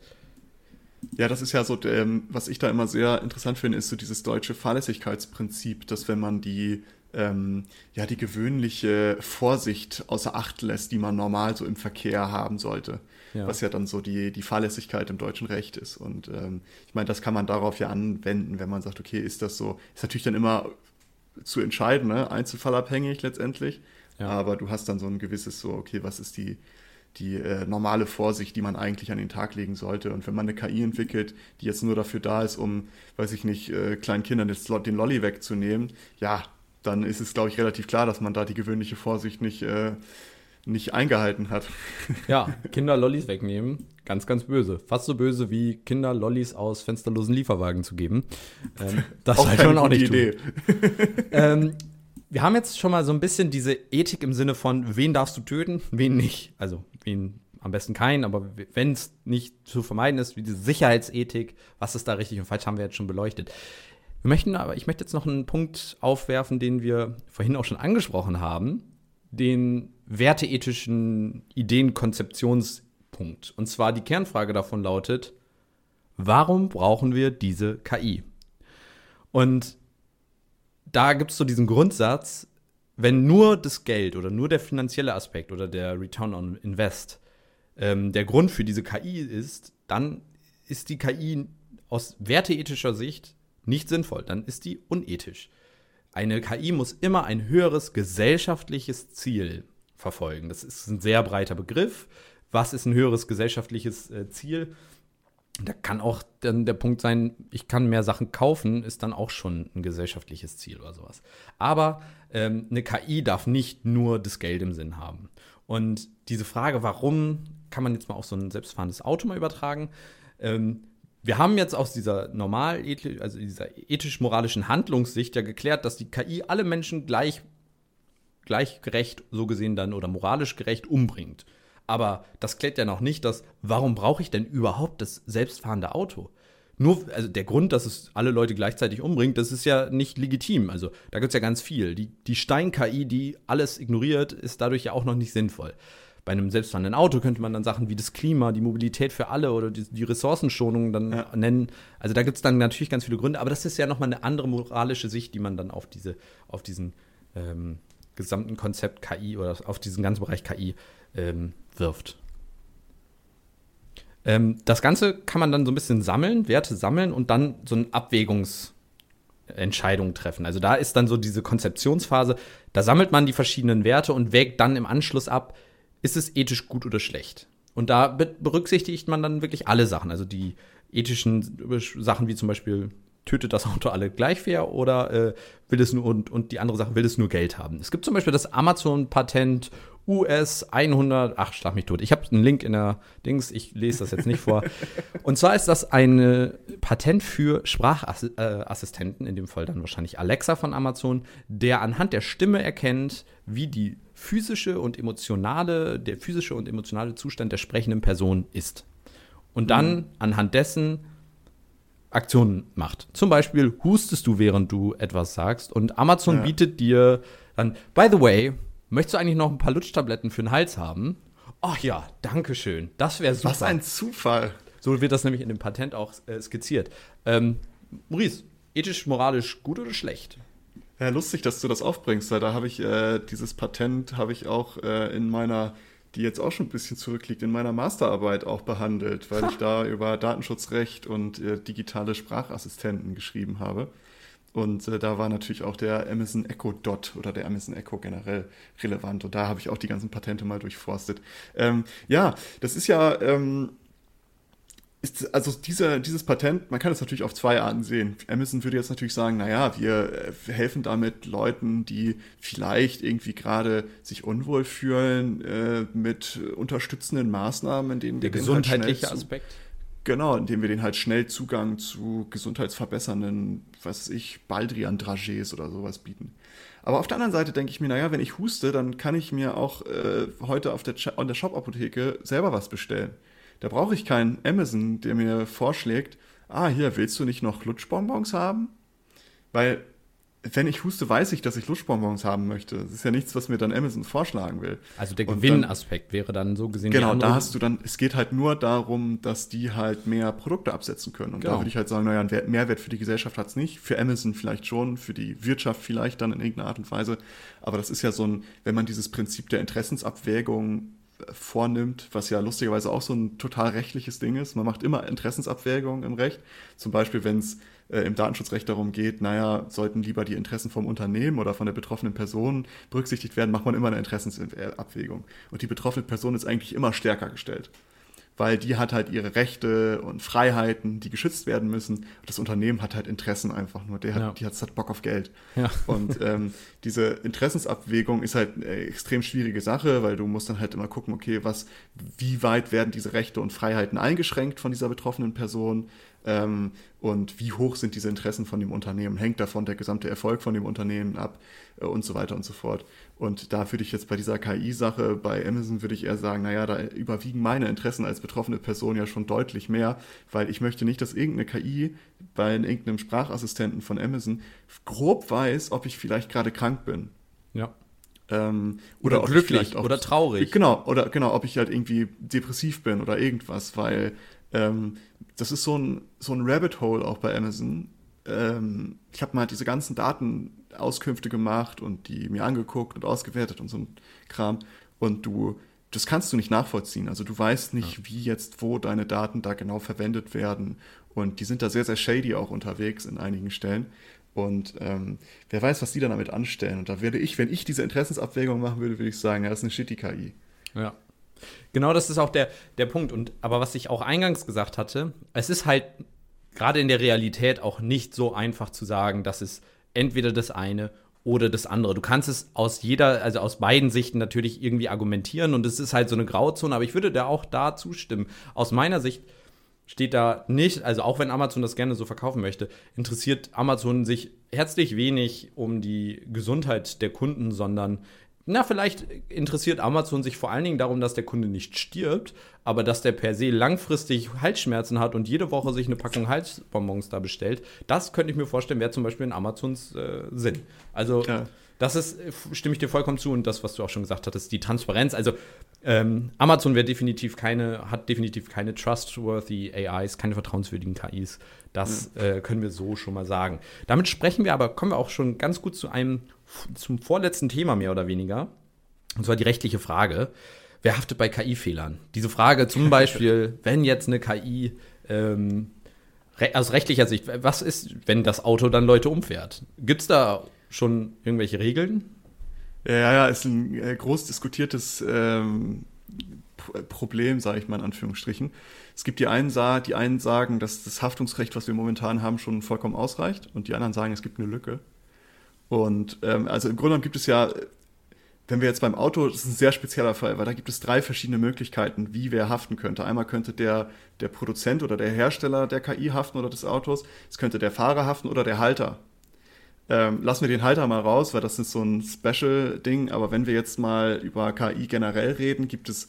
Ja, das ist ja so, ähm, was ich da immer sehr interessant finde, ist so dieses deutsche Fahrlässigkeitsprinzip, dass wenn man die, ähm, ja, die gewöhnliche Vorsicht außer Acht lässt, die man normal so im Verkehr haben sollte, ja. was ja dann so die, die Fahrlässigkeit im deutschen Recht ist. Und ähm, ich meine, das kann man darauf ja anwenden, wenn man sagt, okay, ist das so, ist natürlich dann immer zu entscheiden, ne? einzelfallabhängig letztendlich. Ja. Aber du hast dann so ein gewisses so, okay, was ist die, die äh, normale Vorsicht, die man eigentlich an den Tag legen sollte. Und wenn man eine KI entwickelt, die jetzt nur dafür da ist, um, weiß ich nicht, äh, kleinen Kindern den Lolly wegzunehmen, ja, dann ist es, glaube ich, relativ klar, dass man da die gewöhnliche Vorsicht nicht, äh, nicht eingehalten hat. Ja, Kinder Lollis wegnehmen, ganz, ganz böse. Fast so böse wie Kinder Lollis aus fensterlosen Lieferwagen zu geben. Ähm, das sollte man auch nicht Idee. tun. ähm, wir haben jetzt schon mal so ein bisschen diese Ethik im Sinne von, wen darfst du töten, wen nicht. Also, wen am besten keinen, aber wenn es nicht zu vermeiden ist, wie diese Sicherheitsethik, was ist da richtig und falsch, haben wir jetzt schon beleuchtet. Wir möchten aber, ich möchte jetzt noch einen Punkt aufwerfen, den wir vorhin auch schon angesprochen haben, den werteethischen Ideenkonzeptionspunkt. Und zwar die Kernfrage davon lautet, warum brauchen wir diese KI? Und da gibt es so diesen Grundsatz, wenn nur das Geld oder nur der finanzielle Aspekt oder der Return on Invest ähm, der Grund für diese KI ist, dann ist die KI aus werteethischer Sicht nicht sinnvoll, dann ist die unethisch. Eine KI muss immer ein höheres gesellschaftliches Ziel verfolgen. Das ist ein sehr breiter Begriff. Was ist ein höheres gesellschaftliches äh, Ziel? Da kann auch dann der Punkt sein, ich kann mehr Sachen kaufen, ist dann auch schon ein gesellschaftliches Ziel oder sowas. Aber ähm, eine KI darf nicht nur das Geld im Sinn haben. Und diese Frage, warum, kann man jetzt mal auf so ein selbstfahrendes Auto mal übertragen. Ähm, wir haben jetzt aus dieser normal, also dieser ethisch-moralischen Handlungssicht ja geklärt, dass die KI alle Menschen gleich, gleich gerecht, so gesehen dann, oder moralisch gerecht umbringt. Aber das klärt ja noch nicht, dass, warum brauche ich denn überhaupt das selbstfahrende Auto? Nur, also der Grund, dass es alle Leute gleichzeitig umbringt, das ist ja nicht legitim. Also da gibt es ja ganz viel. Die, die Stein-KI, die alles ignoriert, ist dadurch ja auch noch nicht sinnvoll. bei einem selbstfahrenden Auto könnte man dann Sachen wie das Klima, die Mobilität für alle oder die, die Ressourcenschonung dann ja. nennen. Also da gibt es dann natürlich ganz viele Gründe, aber das ist ja nochmal eine andere moralische Sicht, die man dann auf diese, auf diesen ähm, gesamten Konzept KI oder auf diesen ganzen Bereich KI ähm, wirft. Ähm, das Ganze kann man dann so ein bisschen sammeln, Werte sammeln und dann so eine Abwägungsentscheidung treffen. Also da ist dann so diese Konzeptionsphase, da sammelt man die verschiedenen Werte und wägt dann im Anschluss ab, ist es ethisch gut oder schlecht. Und da berücksichtigt man dann wirklich alle Sachen, also die ethischen Sachen wie zum Beispiel tötet das Auto alle gleich fair oder äh, will es nur und, und die andere Sache will es nur Geld haben. Es gibt zum Beispiel das Amazon-Patent US 100, ach, schlag mich tot. Ich habe einen Link in der Dings, ich lese das jetzt nicht vor. Und zwar ist das ein Patent für Sprachassistenten, in dem Fall dann wahrscheinlich Alexa von Amazon, der anhand der Stimme erkennt, wie die physische und emotionale, der physische und emotionale Zustand der sprechenden Person ist. Und dann mhm. anhand dessen Aktionen macht. Zum Beispiel hustest du, während du etwas sagst. Und Amazon ja. bietet dir dann, by the way, möchtest du eigentlich noch ein paar Lutschtabletten für den Hals haben? Ach ja, danke schön. Das wäre super. Was ein Zufall. So wird das nämlich in dem Patent auch äh, skizziert. Ähm, Maurice, ethisch, moralisch gut oder schlecht? Ja, lustig, dass du das aufbringst, weil da habe ich äh, dieses Patent habe ich auch äh, in meiner die jetzt auch schon ein bisschen zurückliegt, in meiner Masterarbeit auch behandelt, weil ha. ich da über Datenschutzrecht und äh, digitale Sprachassistenten geschrieben habe. Und äh, da war natürlich auch der Amazon Echo Dot oder der Amazon Echo generell relevant. Und da habe ich auch die ganzen Patente mal durchforstet. Ähm, ja, das ist ja ähm, ist, also dieser, dieses Patent, man kann es natürlich auf zwei Arten sehen. Amazon würde jetzt natürlich sagen, naja, wir äh, helfen damit Leuten, die vielleicht irgendwie gerade sich unwohl fühlen, äh, mit unterstützenden Maßnahmen, in denen der halt gesundheitliche halt Aspekt. Genau, indem wir denen halt schnell Zugang zu gesundheitsverbessernden, was ich, Baldrian-Dragees oder sowas bieten. Aber auf der anderen Seite denke ich mir, naja, wenn ich huste, dann kann ich mir auch äh, heute auf der, der Shop-Apotheke selber was bestellen. Da brauche ich keinen Amazon, der mir vorschlägt, ah, hier, willst du nicht noch Lutschbonbons haben? Weil, wenn ich huste, weiß ich, dass ich Lutschbonbons haben möchte. Das ist ja nichts, was mir dann Amazon vorschlagen will. Also der Gewinnaspekt wäre dann so gesehen. Genau, da hast du dann, es geht halt nur darum, dass die halt mehr Produkte absetzen können. Und genau. da würde ich halt sagen, naja, ein Mehrwert für die Gesellschaft hat es nicht. Für Amazon vielleicht schon, für die Wirtschaft vielleicht dann in irgendeiner Art und Weise. Aber das ist ja so ein, wenn man dieses Prinzip der Interessensabwägung vornimmt, was ja lustigerweise auch so ein total rechtliches Ding ist. Man macht immer Interessensabwägungen im Recht. Zum Beispiel, wenn es äh, im Datenschutzrecht darum geht, naja, sollten lieber die Interessen vom Unternehmen oder von der betroffenen Person berücksichtigt werden, macht man immer eine Interessensabwägung. Und die betroffene Person ist eigentlich immer stärker gestellt weil die hat halt ihre Rechte und Freiheiten, die geschützt werden müssen. Das Unternehmen hat halt Interessen einfach nur. Der hat, ja. Die hat halt Bock auf Geld. Ja. Und ähm, diese Interessensabwägung ist halt eine extrem schwierige Sache, weil du musst dann halt immer gucken, okay, was, wie weit werden diese Rechte und Freiheiten eingeschränkt von dieser betroffenen Person? Ähm, und wie hoch sind diese Interessen von dem Unternehmen? Hängt davon der gesamte Erfolg von dem Unternehmen ab äh, und so weiter und so fort. Und da würde ich jetzt bei dieser KI-Sache, bei Amazon würde ich eher sagen, naja, da überwiegen meine Interessen als betroffene Person ja schon deutlich mehr, weil ich möchte nicht, dass irgendeine KI bei irgendeinem Sprachassistenten von Amazon grob weiß, ob ich vielleicht gerade krank bin. Ja. Ähm, oder, oder glücklich auch, oder traurig. Genau, oder genau, ob ich halt irgendwie depressiv bin oder irgendwas, weil ähm, das ist so ein, so ein Rabbit Hole auch bei Amazon. Ähm, ich habe mal diese ganzen Datenauskünfte gemacht und die mir angeguckt und ausgewertet und so ein Kram. Und du, das kannst du nicht nachvollziehen. Also du weißt nicht, ja. wie jetzt, wo deine Daten da genau verwendet werden. Und die sind da sehr, sehr shady auch unterwegs in einigen Stellen. Und ähm, wer weiß, was die dann damit anstellen. Und da würde ich, wenn ich diese Interessensabwägung machen würde, würde ich sagen, ja, das ist eine shitty KI. Ja. Genau das ist auch der, der Punkt. Und aber was ich auch eingangs gesagt hatte, es ist halt gerade in der Realität auch nicht so einfach zu sagen, dass es entweder das eine oder das andere. Du kannst es aus jeder, also aus beiden Sichten natürlich irgendwie argumentieren und es ist halt so eine Grauzone, aber ich würde da auch da zustimmen. Aus meiner Sicht steht da nicht, also auch wenn Amazon das gerne so verkaufen möchte, interessiert Amazon sich herzlich wenig um die Gesundheit der Kunden, sondern na, vielleicht interessiert Amazon sich vor allen Dingen darum, dass der Kunde nicht stirbt, aber dass der per se langfristig Halsschmerzen hat und jede Woche sich eine Packung Halsbonbons da bestellt. Das könnte ich mir vorstellen, wäre zum Beispiel in Amazons äh, Sinn. Also, ja. Das ist, stimme ich dir vollkommen zu und das, was du auch schon gesagt hattest, die Transparenz. Also ähm, Amazon wäre definitiv keine, hat definitiv keine trustworthy AIs, keine vertrauenswürdigen KIs. Das äh, können wir so schon mal sagen. Damit sprechen wir aber, kommen wir auch schon ganz gut zu einem, zum vorletzten Thema mehr oder weniger. Und zwar die rechtliche Frage. Wer haftet bei KI-Fehlern? Diese Frage zum Beispiel, wenn jetzt eine KI ähm, aus rechtlicher Sicht, was ist, wenn das Auto dann Leute umfährt? Gibt es da schon irgendwelche Regeln? Ja, ja, ist ein äh, groß diskutiertes ähm, Problem, sage ich mal in Anführungsstrichen. Es gibt die einen, die einen sagen, dass das Haftungsrecht, was wir momentan haben, schon vollkommen ausreicht und die anderen sagen, es gibt eine Lücke. Und ähm, also im Grunde genommen gibt es ja, wenn wir jetzt beim Auto, das ist ein sehr spezieller Fall, weil da gibt es drei verschiedene Möglichkeiten, wie wer haften könnte. Einmal könnte der, der Produzent oder der Hersteller der KI haften oder des Autos, es könnte der Fahrer haften oder der Halter ähm, lassen wir den Halter mal raus, weil das ist so ein Special-Ding. Aber wenn wir jetzt mal über KI generell reden, gibt es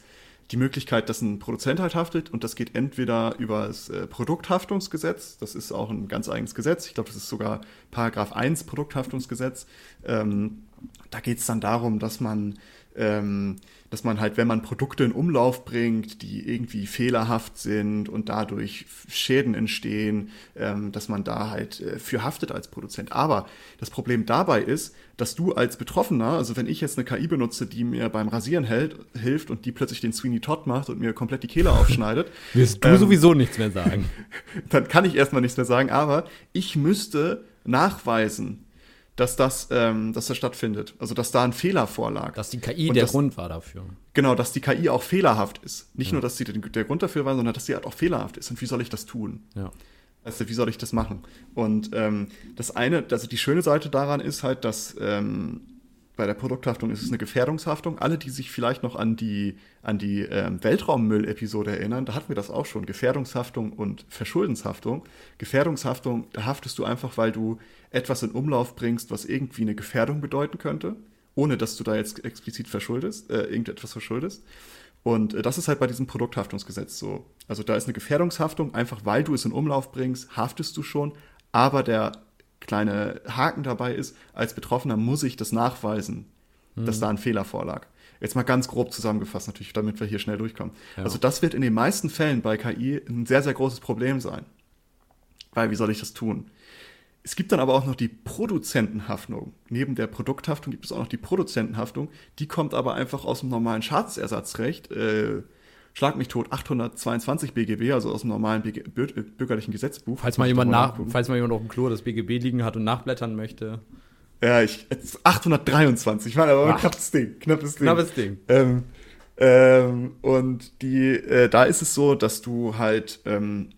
die Möglichkeit, dass ein Produzent halt haftet und das geht entweder über das äh, Produkthaftungsgesetz, das ist auch ein ganz eigenes Gesetz, ich glaube, das ist sogar Paragraph 1 Produkthaftungsgesetz. Ähm, da geht es dann darum, dass man ähm, dass man halt, wenn man Produkte in Umlauf bringt, die irgendwie fehlerhaft sind und dadurch Schäden entstehen, ähm, dass man da halt äh, für haftet als Produzent. Aber das Problem dabei ist, dass du als Betroffener, also wenn ich jetzt eine KI benutze, die mir beim Rasieren hält, hilft und die plötzlich den Sweeney Todd macht und mir komplett die Kehle aufschneidet. Wirst du ähm, sowieso nichts mehr sagen. dann kann ich erstmal nichts mehr sagen, aber ich müsste nachweisen, dass das, ähm, dass das stattfindet. Also dass da ein Fehler vorlag. Dass die KI und der das, Grund war dafür. Genau, dass die KI auch fehlerhaft ist. Nicht ja. nur, dass sie der Grund dafür war, sondern dass sie halt auch fehlerhaft ist. Und wie soll ich das tun? Ja. Also wie soll ich das machen? Und ähm, das eine, also die schöne Seite daran ist halt, dass ähm, bei der Produkthaftung ist es eine Gefährdungshaftung. Alle, die sich vielleicht noch an die, an die ähm, Weltraummüll-Episode erinnern, da hatten wir das auch schon. Gefährdungshaftung und Verschuldenshaftung. Gefährdungshaftung, da haftest du einfach, weil du etwas in Umlauf bringst, was irgendwie eine Gefährdung bedeuten könnte, ohne dass du da jetzt explizit verschuldest, äh, irgendetwas verschuldest. Und äh, das ist halt bei diesem Produkthaftungsgesetz so. Also da ist eine Gefährdungshaftung, einfach weil du es in Umlauf bringst, haftest du schon, aber der kleine Haken dabei ist, als Betroffener muss ich das nachweisen, mhm. dass da ein Fehler vorlag. Jetzt mal ganz grob zusammengefasst natürlich, damit wir hier schnell durchkommen. Ja. Also das wird in den meisten Fällen bei KI ein sehr, sehr großes Problem sein. Weil wie soll ich das tun? Es gibt dann aber auch noch die Produzentenhaftung. Neben der Produkthaftung gibt es auch noch die Produzentenhaftung. Die kommt aber einfach aus dem normalen Schadensersatzrecht. Äh, Schlag mich tot 822 BGB, also aus dem normalen BG, bürgerlichen Gesetzbuch. Falls mal, jemand nach, falls mal jemand auf dem Klo das BGB liegen hat und nachblättern möchte. Ja, ich, 823, war aber ein knappes Ding, knappes Ding. Knappes Ding. Ähm, ähm, und die, äh, da ist es so, dass du halt, ähm,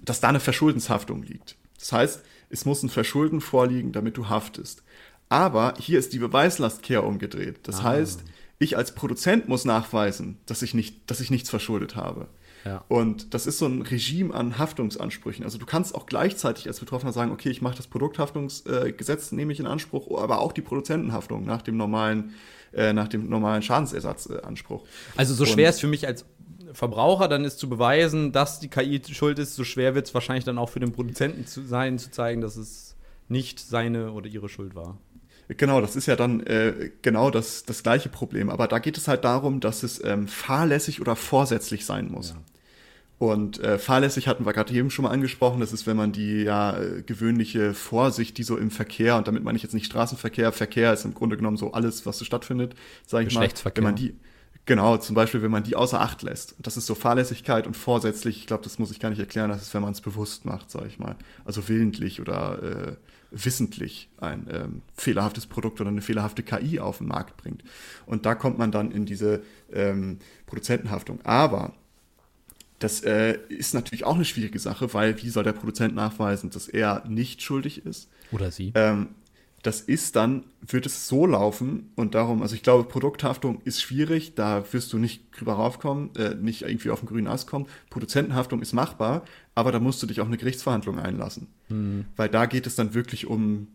dass da eine Verschuldenshaftung liegt. Das heißt, es muss ein Verschulden vorliegen, damit du haftest. Aber hier ist die Beweislastkehre umgedreht. Das ah. heißt, ich als Produzent muss nachweisen, dass ich, nicht, dass ich nichts verschuldet habe. Ja. Und das ist so ein Regime an Haftungsansprüchen. Also du kannst auch gleichzeitig als Betroffener sagen, okay, ich mache das Produkthaftungsgesetz, äh, nehme ich in Anspruch, aber auch die Produzentenhaftung nach dem normalen, äh, nach dem normalen Schadensersatzanspruch. also so schwer ist für mich als Verbraucher dann ist zu beweisen, dass die KI schuld ist, so schwer wird es wahrscheinlich dann auch für den Produzenten zu sein, zu zeigen, dass es nicht seine oder ihre Schuld war. Genau, das ist ja dann äh, genau das, das gleiche Problem. Aber da geht es halt darum, dass es ähm, fahrlässig oder vorsätzlich sein muss. Ja. Und äh, fahrlässig hatten wir gerade eben schon mal angesprochen. Das ist, wenn man die ja gewöhnliche Vorsicht, die so im Verkehr, und damit meine ich jetzt nicht Straßenverkehr, Verkehr ist im Grunde genommen so alles, was so stattfindet, sage ich mal, wenn man die, Genau, zum Beispiel, wenn man die außer Acht lässt. das ist so Fahrlässigkeit und vorsätzlich, ich glaube, das muss ich gar nicht erklären, das ist, wenn man es bewusst macht, sage ich mal. Also willentlich oder äh, wissentlich ein ähm, fehlerhaftes Produkt oder eine fehlerhafte KI auf den Markt bringt. Und da kommt man dann in diese ähm, Produzentenhaftung. Aber das äh, ist natürlich auch eine schwierige Sache, weil wie soll der Produzent nachweisen, dass er nicht schuldig ist? Oder sie? Ähm, das ist dann, wird es so laufen und darum, also ich glaube, Produkthaftung ist schwierig, da wirst du nicht drüber raufkommen, äh, nicht irgendwie auf den grünen Ast kommen. Produzentenhaftung ist machbar, aber da musst du dich auf eine Gerichtsverhandlung einlassen. Mhm. Weil da geht es dann wirklich um,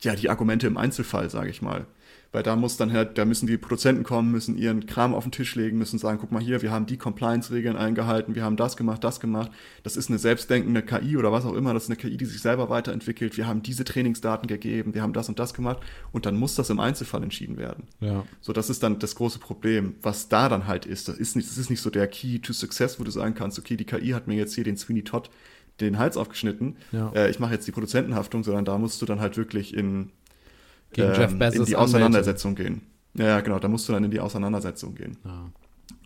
ja, die Argumente im Einzelfall, sage ich mal. Weil da muss dann halt, da müssen die Produzenten kommen, müssen ihren Kram auf den Tisch legen, müssen sagen, guck mal hier, wir haben die Compliance-Regeln eingehalten, wir haben das gemacht, das gemacht. Das ist eine selbstdenkende KI oder was auch immer, das ist eine KI, die sich selber weiterentwickelt. Wir haben diese Trainingsdaten gegeben, wir haben das und das gemacht und dann muss das im Einzelfall entschieden werden. Ja. So, das ist dann das große Problem, was da dann halt ist. Das ist nicht, das ist nicht so der Key to Success, wo du sagen kannst, okay, die KI hat mir jetzt hier den Sweeney Todd den Hals aufgeschnitten. Ja. Äh, ich mache jetzt die Produzentenhaftung, sondern da musst du dann halt wirklich in Gegen ähm, Jeff Bezos in die Auseinandersetzung gehen. Ja, ja, genau, da musst du dann in die Auseinandersetzung gehen. Ja.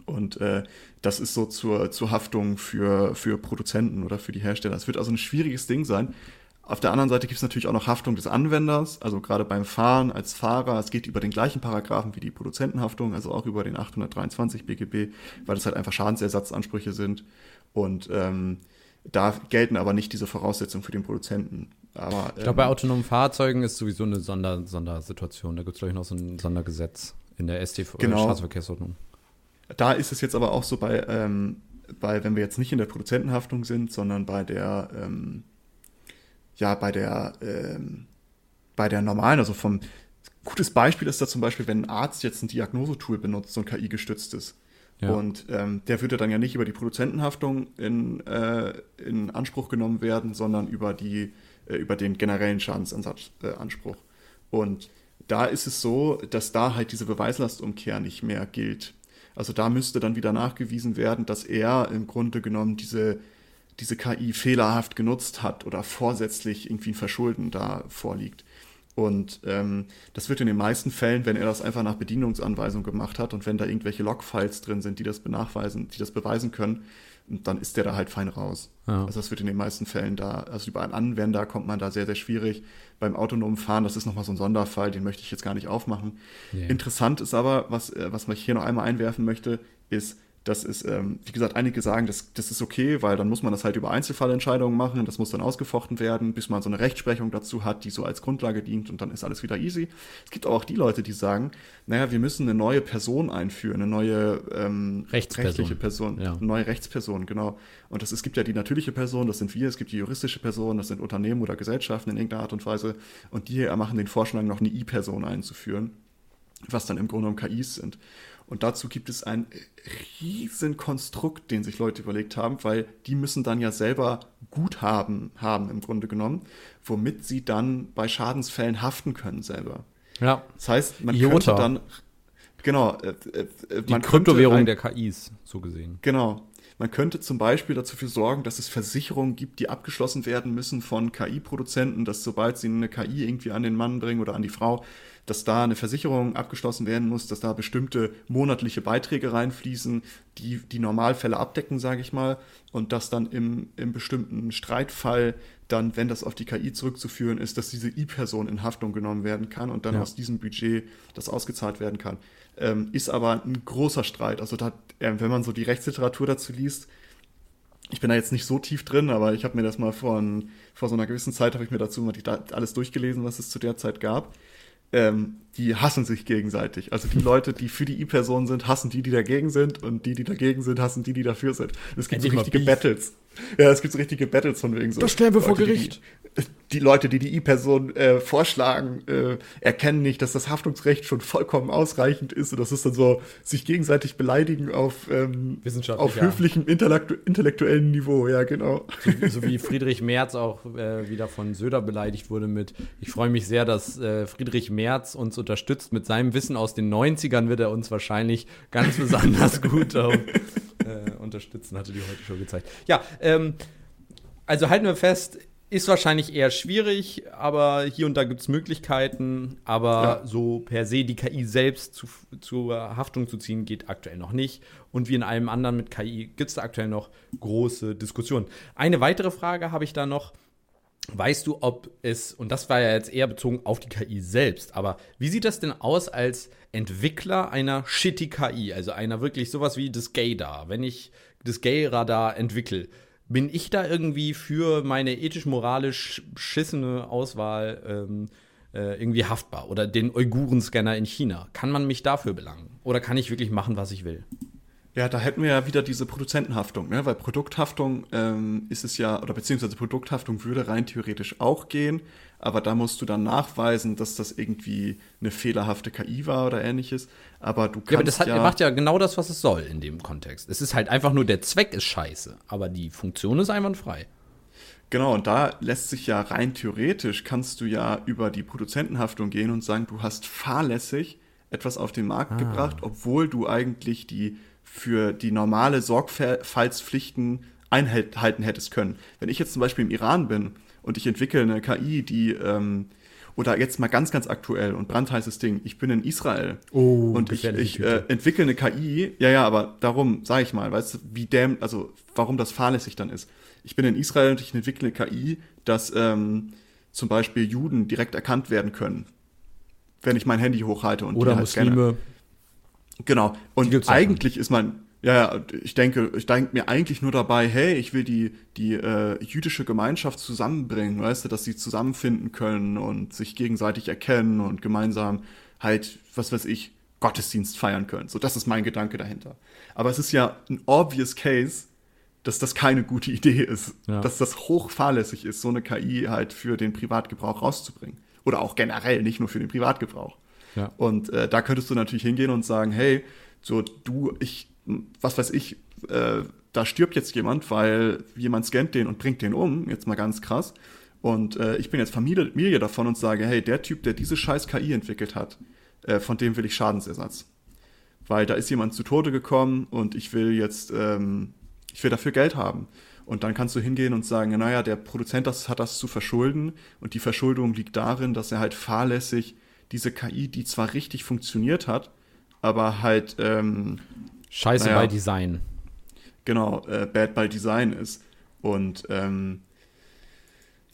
Und äh, das ist so zur, zur Haftung für, für Produzenten oder für die Hersteller. Es wird also ein schwieriges Ding sein. Auf der anderen Seite gibt es natürlich auch noch Haftung des Anwenders, also gerade beim Fahren als Fahrer. Es geht über den gleichen Paragraphen wie die Produzentenhaftung, also auch über den 823 BGB, weil das halt einfach Schadensersatzansprüche sind. Und ähm, da gelten aber nicht diese Voraussetzungen für den Produzenten. Aber, Ich glaube, bei ähm, autonomen Fahrzeugen ist sowieso eine Sonder Sondersituation. Da gibt es, glaube ich, noch so ein Sondergesetz in der STV, Genau. äh, Straßenverkehrsordnung. Da ist es jetzt aber auch so bei, ähm, bei, wenn wir jetzt nicht in der Produzentenhaftung sind, sondern bei der, ähm, ja, bei der, ähm, bei der normalen, also vom, gutes Beispiel ist da zum Beispiel, wenn ein Arzt jetzt ein Diagnosetool benutzt, so ein KI-gestütztes. Ja. Und ähm, der würde dann ja nicht über die Produzentenhaftung in, äh, in Anspruch genommen werden, sondern über, die, äh, über den generellen Schadensanspruch. Äh, und da ist es so, dass da halt diese Beweislastumkehr nicht mehr gilt. Also da müsste dann wieder nachgewiesen werden, dass er im Grunde genommen diese, diese KI fehlerhaft genutzt hat oder vorsätzlich irgendwie ein Verschulden da vorliegt. Und ähm, das wird in den meisten Fällen, wenn er das einfach nach Bedienungsanweisung gemacht hat und wenn da irgendwelche Logfiles drin sind, die das benachweisen, die das beweisen können, dann ist der da halt fein raus. Ja. Also das wird in den meisten Fällen da, also über einen Anwender kommt man da sehr, sehr schwierig. Beim autonomen Fahren, das ist nochmal so ein Sonderfall, den möchte ich jetzt gar nicht aufmachen. Nee. Interessant ist aber, was, äh, was ich hier noch einmal einwerfen möchte, ist, dass es, ähm, wie gesagt, einige sagen, das, das ist okay, weil dann muss man das halt über Einzelfallentscheidungen machen, das muss dann ausgefochten werden, bis man so eine Rechtsprechung dazu hat, die so als Grundlage dient und dann ist alles wieder easy. Es gibt aber auch die Leute, die sagen, naja, wir müssen eine neue Person einführen, eine neue ähm, Rechtsperson. rechtliche Person, Ja. eine neue Rechtsperson, genau. Und das, es gibt ja die natürliche Person, das sind wir, es gibt die juristische Person, das sind Unternehmen oder Gesellschaften in irgendeiner Art und Weise und die machen den Vorschlag, noch eine I-Person einzuführen was dann im Grunde genommen KIs sind. Und dazu gibt es ein riesen Konstrukt, den sich Leute überlegt haben, weil die müssen dann ja selber Guthaben haben im Grunde genommen, womit sie dann bei Schadensfällen haften können selber. Ja. Das heißt, man IOTA. könnte dann genau äh, äh, äh, Die Kryptowährung könnte der KIs, so gesehen. Genau. Man könnte zum Beispiel dafür sorgen, dass es Versicherungen gibt, die abgeschlossen werden müssen von KI-Produzenten, dass sobald sie eine KI irgendwie an den Mann bringen oder an die Frau, dass da eine Versicherung abgeschlossen werden muss, dass da bestimmte monatliche Beiträge reinfließen, die die Normalfälle abdecken, sage ich mal, und dass dann im, im bestimmten Streitfall dann, wenn das auf die KI zurückzuführen ist, dass diese I-Person in Haftung genommen werden kann und dann Ja. aus diesem Budget das ausgezahlt werden kann. Ähm, ist aber ein großer Streit. Also da, äh, wenn man so die Rechtsliteratur dazu liest, ich bin da jetzt nicht so tief drin, aber ich habe mir das mal vor, vor so einer gewissen Zeit, habe ich mir dazu mal die, alles durchgelesen, was es zu der Zeit gab. Ähm, die hassen sich gegenseitig. Also die Leute, die für die I-Person sind, hassen die, die dagegen sind und die, die dagegen sind, hassen die, die dafür sind. Es gibt so Endlich mal richtige. Battles. Ja, es gibt so richtige Battles von wegen so. Das stellen wir vor Leute, die- Gericht. Die Leute, die die I-Person äh, vorschlagen, äh, erkennen nicht, dass das Haftungsrecht schon vollkommen ausreichend ist. Und das ist dann so, sich gegenseitig beleidigen auf, ähm, auf höflichem intellektu intellektuellen Niveau. Ja, genau. So, so wie Friedrich Merz auch äh, wieder von Söder beleidigt wurde mit, ich freue mich sehr, dass äh, Friedrich Merz uns unterstützt. Mit seinem Wissen aus den 90ern wird er uns wahrscheinlich ganz besonders gut äh, unterstützen, hatte die heute schon gezeigt. Ja, ähm, also halten wir fest, ist wahrscheinlich eher schwierig, aber hier und da gibt es Möglichkeiten. Aber Ja. so per se die KI selbst zu, zur Haftung zu ziehen, geht aktuell noch nicht. Und wie in allem anderen mit KI gibt es da aktuell noch große Diskussionen. Eine weitere Frage habe ich da noch. Weißt du, ob es, und das war ja jetzt eher bezogen auf die KI selbst, aber wie sieht das denn aus als Entwickler einer shitty KI, also einer wirklich sowas wie das Gaydar? Wenn ich das Gay-Radar entwickle, bin ich da irgendwie für meine ethisch-moralisch beschissene Auswahl ähm, äh, irgendwie haftbar? Oder den Uiguren-Scanner in China? Kann man mich dafür belangen? Oder kann ich wirklich machen, was ich will? Ja, da hätten wir ja wieder diese Produzentenhaftung, ne? weil Produkthaftung ähm, ist es ja, oder beziehungsweise Produkthaftung würde rein theoretisch auch gehen, aber da musst du dann nachweisen, dass das irgendwie eine fehlerhafte KI war oder ähnliches. Aber du kannst ja, aber das hat, ja, macht ja genau das, was es soll in dem Kontext. Es ist halt einfach nur, der Zweck ist scheiße, aber die Funktion ist einwandfrei. Genau, und da lässt sich ja rein theoretisch, kannst du ja über die Produzentenhaftung gehen und sagen, du hast fahrlässig etwas auf den Markt ah. gebracht, obwohl du eigentlich die für die normale Sorgfaltspflichten einhalten hättest können. Wenn ich jetzt zum Beispiel im Iran bin und ich entwickle eine KI, die ähm, oder jetzt mal ganz, ganz aktuell und brandheißes Ding, ich bin in Israel oh, und ich, ich äh, entwickle eine KI, ja, ja, aber darum sage ich mal, weißt du, wie däm, also warum das fahrlässig dann ist. Ich bin in Israel und ich entwickle eine KI, dass ähm, zum Beispiel Juden direkt erkannt werden können, wenn ich mein Handy hochhalte und oder halt Muslime. Scanne. Genau. Und eigentlich ist mein ja, ja, ich denke, ich denke mir eigentlich nur dabei, hey, ich will die, die äh, jüdische Gemeinschaft zusammenbringen, weißt du, dass sie zusammenfinden können und sich gegenseitig erkennen und gemeinsam halt, was weiß ich, Gottesdienst feiern können. So, das ist mein Gedanke dahinter. Aber es ist ja ein obvious case, dass das keine gute Idee ist. Ja. Dass das hochfahrlässig ist, so eine KI halt für den Privatgebrauch rauszubringen. Oder auch generell, nicht nur für den Privatgebrauch. Ja. Und äh, da könntest du natürlich hingehen und sagen, hey, so du, ich was weiß ich, äh, da stirbt jetzt jemand, weil jemand scannt den und bringt den um, jetzt mal ganz krass. Und äh, ich bin jetzt Familie, Familie davon und sage, hey, der Typ, der diese scheiß KI entwickelt hat, äh, von dem will ich Schadensersatz. Weil da ist jemand zu Tode gekommen und ich will jetzt, ähm, ich will dafür Geld haben. Und dann kannst du hingehen und sagen, naja, der Produzent das, hat das zu verschulden und die Verschuldung liegt darin, dass er halt fahrlässig diese KI, die zwar richtig funktioniert hat, aber halt ähm, Scheiße naja, bei Design. Genau, äh, Bad by Design ist. Und ähm,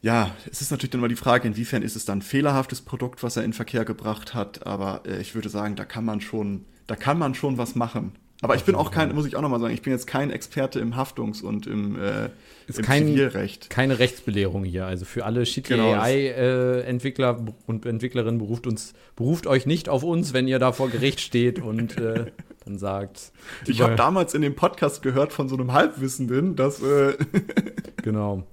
ja, es ist natürlich dann immer die Frage, inwiefern ist es dann ein fehlerhaftes Produkt, was er in Verkehr gebracht hat. Aber äh, ich würde sagen, da kann man schon, da kann man schon was machen. Aber ich bin auch kein, muss ich auch nochmal sagen, ich bin jetzt kein Experte im Haftungs- und im, äh, ist im kein, Zivilrecht. Keine Rechtsbelehrung hier. Also für alle Shitty genau, AI-Entwickler äh, und Entwicklerinnen beruft uns, beruft euch nicht auf uns, wenn ihr da vor Gericht steht und äh, dann sagt. Ich habe damals in dem Podcast gehört von so einem Halbwissenden, dass. Äh genau.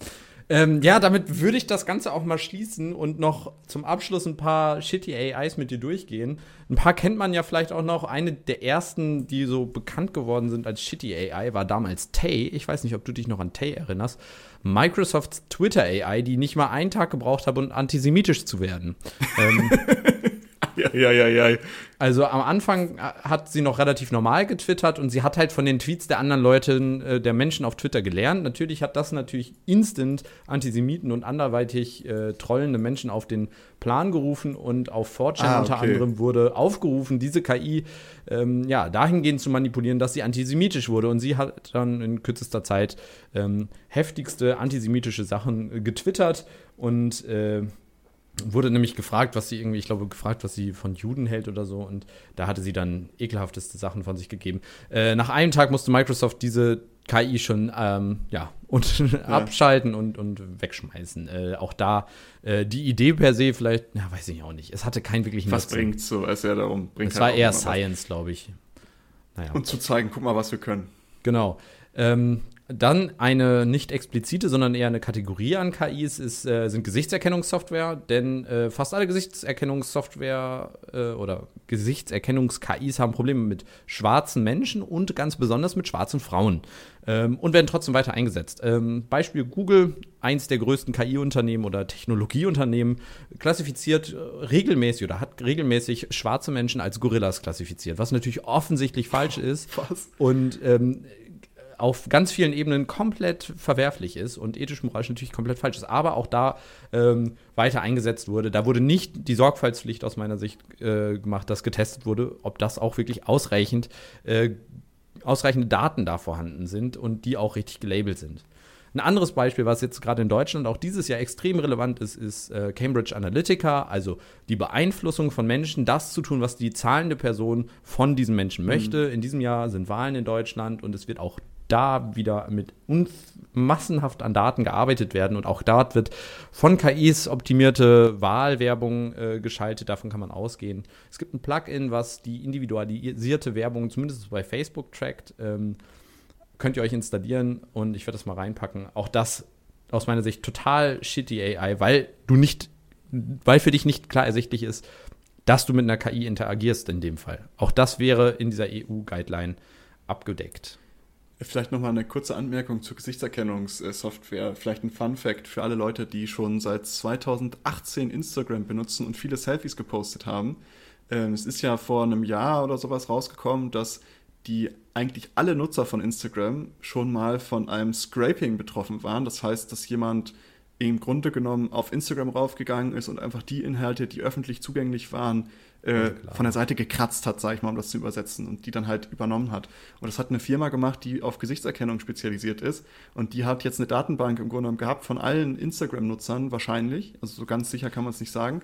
Ähm, ja, damit würde ich das Ganze auch mal schließen und noch zum Abschluss ein paar shitty AIs mit dir durchgehen. Ein paar kennt man ja vielleicht auch noch. Eine der ersten, die so bekannt geworden sind als shitty AI, war damals Tay. Ich weiß nicht, ob du dich noch an Tay erinnerst. Microsofts Twitter AI, die nicht mal einen Tag gebraucht hat, um antisemitisch zu werden. ähm, ja, ja, ja, ja. Also am Anfang hat sie noch relativ normal getwittert und sie hat halt von den Tweets der anderen Leute, äh, der Menschen auf Twitter gelernt. Natürlich hat das natürlich instant Antisemiten und anderweitig äh, trollende Menschen auf den Plan gerufen und auf 4chan ah, unter anderem wurde aufgerufen, diese KI ähm, ja, dahingehend zu manipulieren, dass sie antisemitisch wurde. Und sie hat dann in kürzester Zeit ähm, heftigste antisemitische Sachen äh, getwittert und äh, wurde nämlich gefragt, was sie irgendwie, ich glaube, gefragt, was sie von Juden hält oder so. Und da hatte sie dann ekelhafteste Sachen von sich gegeben. Äh, nach einem Tag musste Microsoft diese KI schon ähm, ja, und ja. abschalten und, und wegschmeißen. Äh, auch da äh, die Idee per se vielleicht, na, weiß ich auch nicht. Es hatte keinen wirklichen Was bringt so? Es ja darum. Bringt es halt war eher Science, glaube ich. Naja. Und zu zeigen, guck mal, was wir können. Genau. Ähm, dann eine nicht explizite, sondern eher eine Kategorie an KIs ist, äh, sind Gesichtserkennungssoftware, denn äh, fast alle Gesichtserkennungssoftware äh, oder Gesichtserkennungs-KIs haben Probleme mit schwarzen Menschen und ganz besonders mit schwarzen Frauen ähm, und werden trotzdem weiter eingesetzt. Ähm, Beispiel Google, eins der größten KI-Unternehmen oder Technologieunternehmen, klassifiziert äh, regelmäßig oder hat regelmäßig schwarze Menschen als Gorillas klassifiziert, was natürlich offensichtlich falsch ist. Was? Und ähm, auf ganz vielen Ebenen komplett verwerflich ist und ethisch-moralisch natürlich komplett falsch ist, aber auch da ähm, weiter eingesetzt wurde. Da wurde nicht die Sorgfaltspflicht aus meiner Sicht äh, gemacht, dass getestet wurde, ob das auch wirklich ausreichend, äh, ausreichende Daten da vorhanden sind und die auch richtig gelabelt sind. Ein anderes Beispiel, was jetzt gerade in Deutschland auch dieses Jahr extrem relevant ist, ist äh, Cambridge Analytica, also die Beeinflussung von Menschen, das zu tun, was die zahlende Person von diesen Menschen möchte. Mhm. In diesem Jahr sind Wahlen in Deutschland und es wird auch da wieder mit massenhaft an Daten gearbeitet werden und auch dort wird von KIs optimierte Wahlwerbung äh, geschaltet, davon kann man ausgehen. Es gibt ein Plugin, was die individualisierte Werbung zumindest bei Facebook trackt. Ähm, könnt ihr euch installieren und ich werde das mal reinpacken. Auch das aus meiner Sicht total shitty AI, weil du nicht, weil für dich nicht klar ersichtlich ist, dass du mit einer KI interagierst in dem Fall. Auch das wäre in dieser EU-Guideline abgedeckt. Vielleicht nochmal eine kurze Anmerkung zur Gesichtserkennungssoftware. Vielleicht ein Fun Fact für alle Leute, die schon seit 2018 Instagram benutzen und viele Selfies gepostet haben. Ähm, es ist ja vor einem Jahr oder sowas rausgekommen, dass die eigentlich alle Nutzer von Instagram schon mal von einem Scraping betroffen waren. Das heißt, dass jemand im Grunde genommen auf Instagram raufgegangen ist und einfach die Inhalte, die öffentlich zugänglich waren, äh, von der Seite gekratzt hat, sag ich mal, um das zu übersetzen und die dann halt übernommen hat. Und das hat eine Firma gemacht, die auf Gesichtserkennung spezialisiert ist und die hat jetzt eine Datenbank im Grunde genommen gehabt von allen Instagram-Nutzern wahrscheinlich, also so ganz sicher kann man es nicht sagen.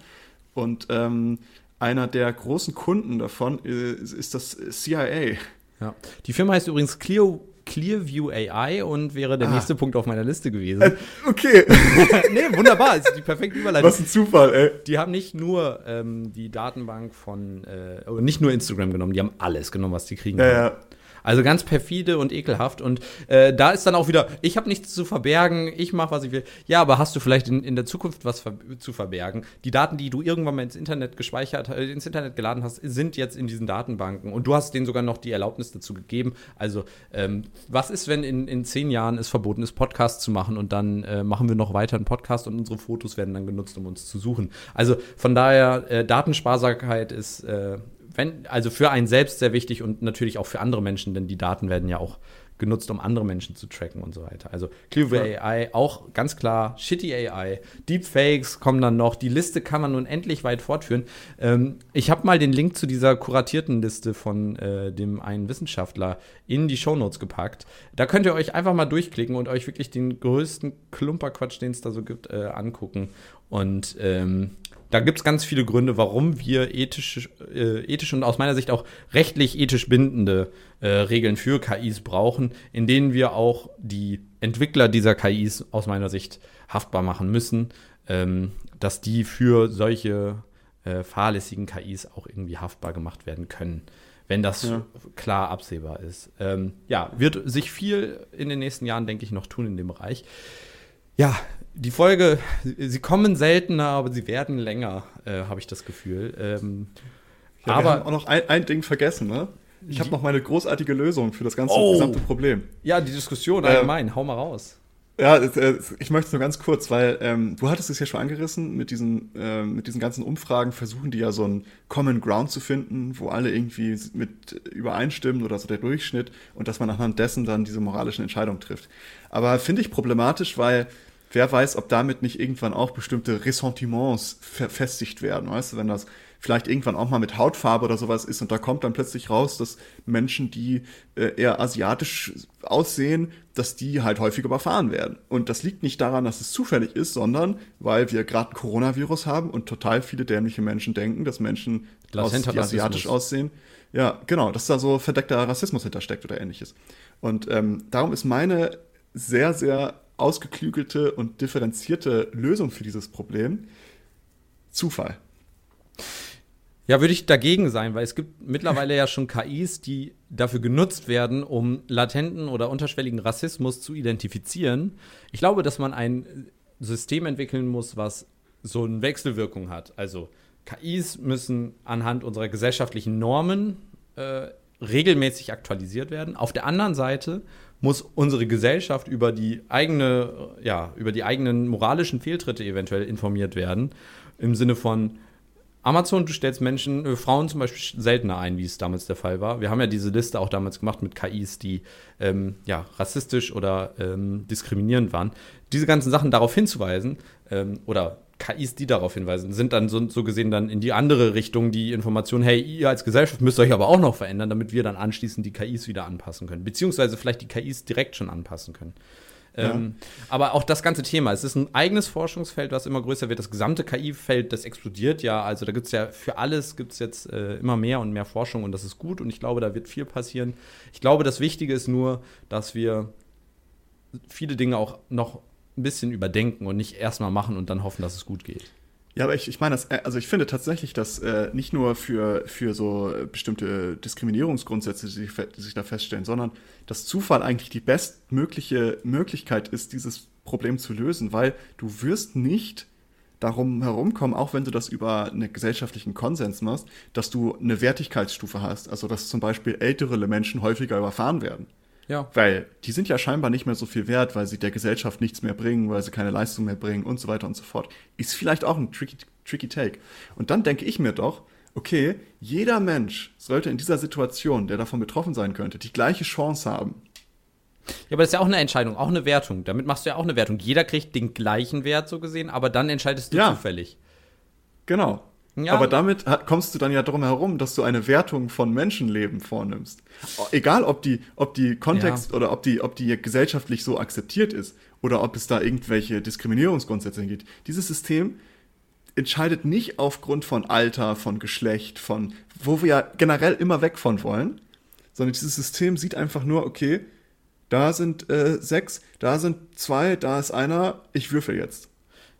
Und ähm, einer der großen Kunden davon ist, ist das CIA. Ja. Die Firma heißt übrigens Clear, Clearview AI und wäre der ah. nächste Punkt auf meiner Liste gewesen. Äh, okay. nee, wunderbar, ist die perfekte Überleitung. Was ein Zufall, ey. Die haben nicht nur ähm, die Datenbank von, äh, nicht nur Instagram genommen, die haben alles genommen, was die kriegen. Ja, ja. Also ganz perfide und ekelhaft. Und äh, da ist dann auch wieder, ich habe nichts zu verbergen, ich mache, was ich will. Ja, aber hast du vielleicht in, in der Zukunft was ver zu verbergen? Die Daten, die du irgendwann mal ins Internet gespeichert, äh, ins Internet geladen hast, sind jetzt in diesen Datenbanken. Und du hast denen sogar noch die Erlaubnis dazu gegeben. Also, ähm, was ist, wenn in, in zehn Jahren es verboten ist, Podcasts zu machen und dann äh, machen wir noch weiter einen Podcast und unsere Fotos werden dann genutzt, um uns zu suchen? Also von daher, äh, Datensparsamkeit ist äh, wenn, also für einen selbst sehr wichtig und natürlich auch für andere Menschen, denn die Daten werden ja auch genutzt, um andere Menschen zu tracken und so weiter. Also Clever ja. AI, auch ganz klar, Shitty AI, Deepfakes kommen dann noch. Die Liste kann man nun endlich weit fortführen. Ähm, ich habe mal den Link zu dieser kuratierten Liste von äh, dem einen Wissenschaftler in die Shownotes gepackt. Da könnt ihr euch einfach mal durchklicken und euch wirklich den größten Klumperquatsch, den es da so gibt, äh, angucken. Und ähm, da gibt es ganz viele Gründe, warum wir ethisch, äh, ethisch und aus meiner Sicht auch rechtlich ethisch bindende äh, Regeln für KIs brauchen, in denen wir auch die Entwickler dieser KIs aus meiner Sicht haftbar machen müssen, ähm, dass die für solche äh, fahrlässigen KIs auch irgendwie haftbar gemacht werden können, wenn das ja. klar absehbar ist. Ähm, ja, wird sich viel in den nächsten Jahren, denke ich, noch tun in dem Bereich. Ja, die Folge, sie kommen seltener, aber sie werden länger, äh, habe ich das Gefühl. Ähm, ja, aber wir haben auch noch ein, ein Ding vergessen, ne? Ich habe noch meine großartige Lösung für das ganze oh. gesamte Problem. Ja, die Diskussion allgemein, ähm, hau mal raus. Ja, äh, ich möchte es nur ganz kurz, weil ähm, du hattest es ja schon angerissen, mit diesen, äh, mit diesen ganzen Umfragen versuchen die ja so einen Common Ground zu finden, wo alle irgendwie mit übereinstimmen oder so der Durchschnitt und dass man anhand dessen dann diese moralischen Entscheidungen trifft. Aber finde ich problematisch, weil wer weiß, ob damit nicht irgendwann auch bestimmte Ressentiments verfestigt werden, weißt du, wenn das vielleicht irgendwann auch mal mit Hautfarbe oder sowas ist und da kommt dann plötzlich raus, dass Menschen, die äh, eher asiatisch aussehen, dass die halt häufig überfahren werden. Und das liegt nicht daran, dass es zufällig ist, sondern weil wir gerade ein Coronavirus haben und total viele dämliche Menschen denken, dass Menschen, aus, die asiatisch aussehen, ja, genau, dass da so verdeckter Rassismus hintersteckt oder ähnliches. Und ähm, darum ist meine sehr, sehr ausgeklügelte und differenzierte Lösung für dieses Problem Zufall. Ja, würde ich dagegen sein, weil es gibt mittlerweile ja schon KIs, die dafür genutzt werden, um latenten oder unterschwelligen Rassismus zu identifizieren. Ich glaube, dass man ein System entwickeln muss, was so eine Wechselwirkung hat. Also KIs müssen anhand unserer gesellschaftlichen Normen äh, regelmäßig aktualisiert werden. Auf der anderen Seite muss unsere Gesellschaft über die eigene, ja, über die eigenen moralischen Fehltritte eventuell informiert werden. Im Sinne von Amazon, du stellst Menschen, äh, Frauen zum Beispiel seltener ein, wie es damals der Fall war. Wir haben ja diese Liste auch damals gemacht mit KIs, die ähm, ja, rassistisch oder ähm, diskriminierend waren. Diese ganzen Sachen darauf hinzuweisen ähm, oder KIs, die darauf hinweisen, sind dann so, so, gesehen dann in die andere Richtung die Information, hey, ihr als Gesellschaft müsst euch aber auch noch verändern, damit wir dann anschließend die KIs wieder anpassen können. Beziehungsweise vielleicht die KIs direkt schon anpassen können. Ja. Ähm, aber auch das ganze Thema, es ist ein eigenes Forschungsfeld, was immer größer wird. Das gesamte KI-Feld, das explodiert ja. Also da gibt es ja für alles gibt es jetzt äh, immer mehr und mehr Forschung und das ist gut und ich glaube, da wird viel passieren. Ich glaube, das Wichtige ist nur, dass wir viele Dinge auch noch ein bisschen überdenken und nicht erstmal machen und dann hoffen, dass es gut geht. Ja, aber ich, ich meine, äh, also ich finde tatsächlich, dass äh, nicht nur für, für so bestimmte Diskriminierungsgrundsätze, die, die sich da feststellen, sondern dass Zufall eigentlich die bestmögliche Möglichkeit ist, dieses Problem zu lösen, weil du wirst nicht darum herumkommen, auch wenn du das über einen gesellschaftlichen Konsens machst, dass du eine Wertigkeitsstufe hast. Also dass zum Beispiel ältere Menschen häufiger überfahren werden. Ja. Weil die sind ja scheinbar nicht mehr so viel wert, weil sie der Gesellschaft nichts mehr bringen, weil sie keine Leistung mehr bringen und so weiter und so fort. Ist vielleicht auch ein tricky, tricky Take. Und dann denke ich mir doch, okay, jeder Mensch sollte in dieser Situation, der davon betroffen sein könnte, die gleiche Chance haben. Ja, aber das ist ja auch eine Entscheidung, auch eine Wertung. Damit machst du ja auch eine Wertung. Jeder kriegt den gleichen Wert so gesehen, aber dann entscheidest du Ja. zufällig. Genau. Ja. Aber damit kommst du dann ja drum herum, dass du eine Wertung von Menschenleben vornimmst. Egal, ob die, ob die Kontext oder ob die, ob die gesellschaftlich so akzeptiert ist oder ob es da irgendwelche Diskriminierungsgrundsätze geht. Dieses System entscheidet nicht aufgrund von Alter, von Geschlecht, von, wo wir ja generell immer weg von wollen, sondern dieses System sieht einfach nur, okay, da sind äh, sechs, da sind zwei, da ist einer, ich würfel jetzt.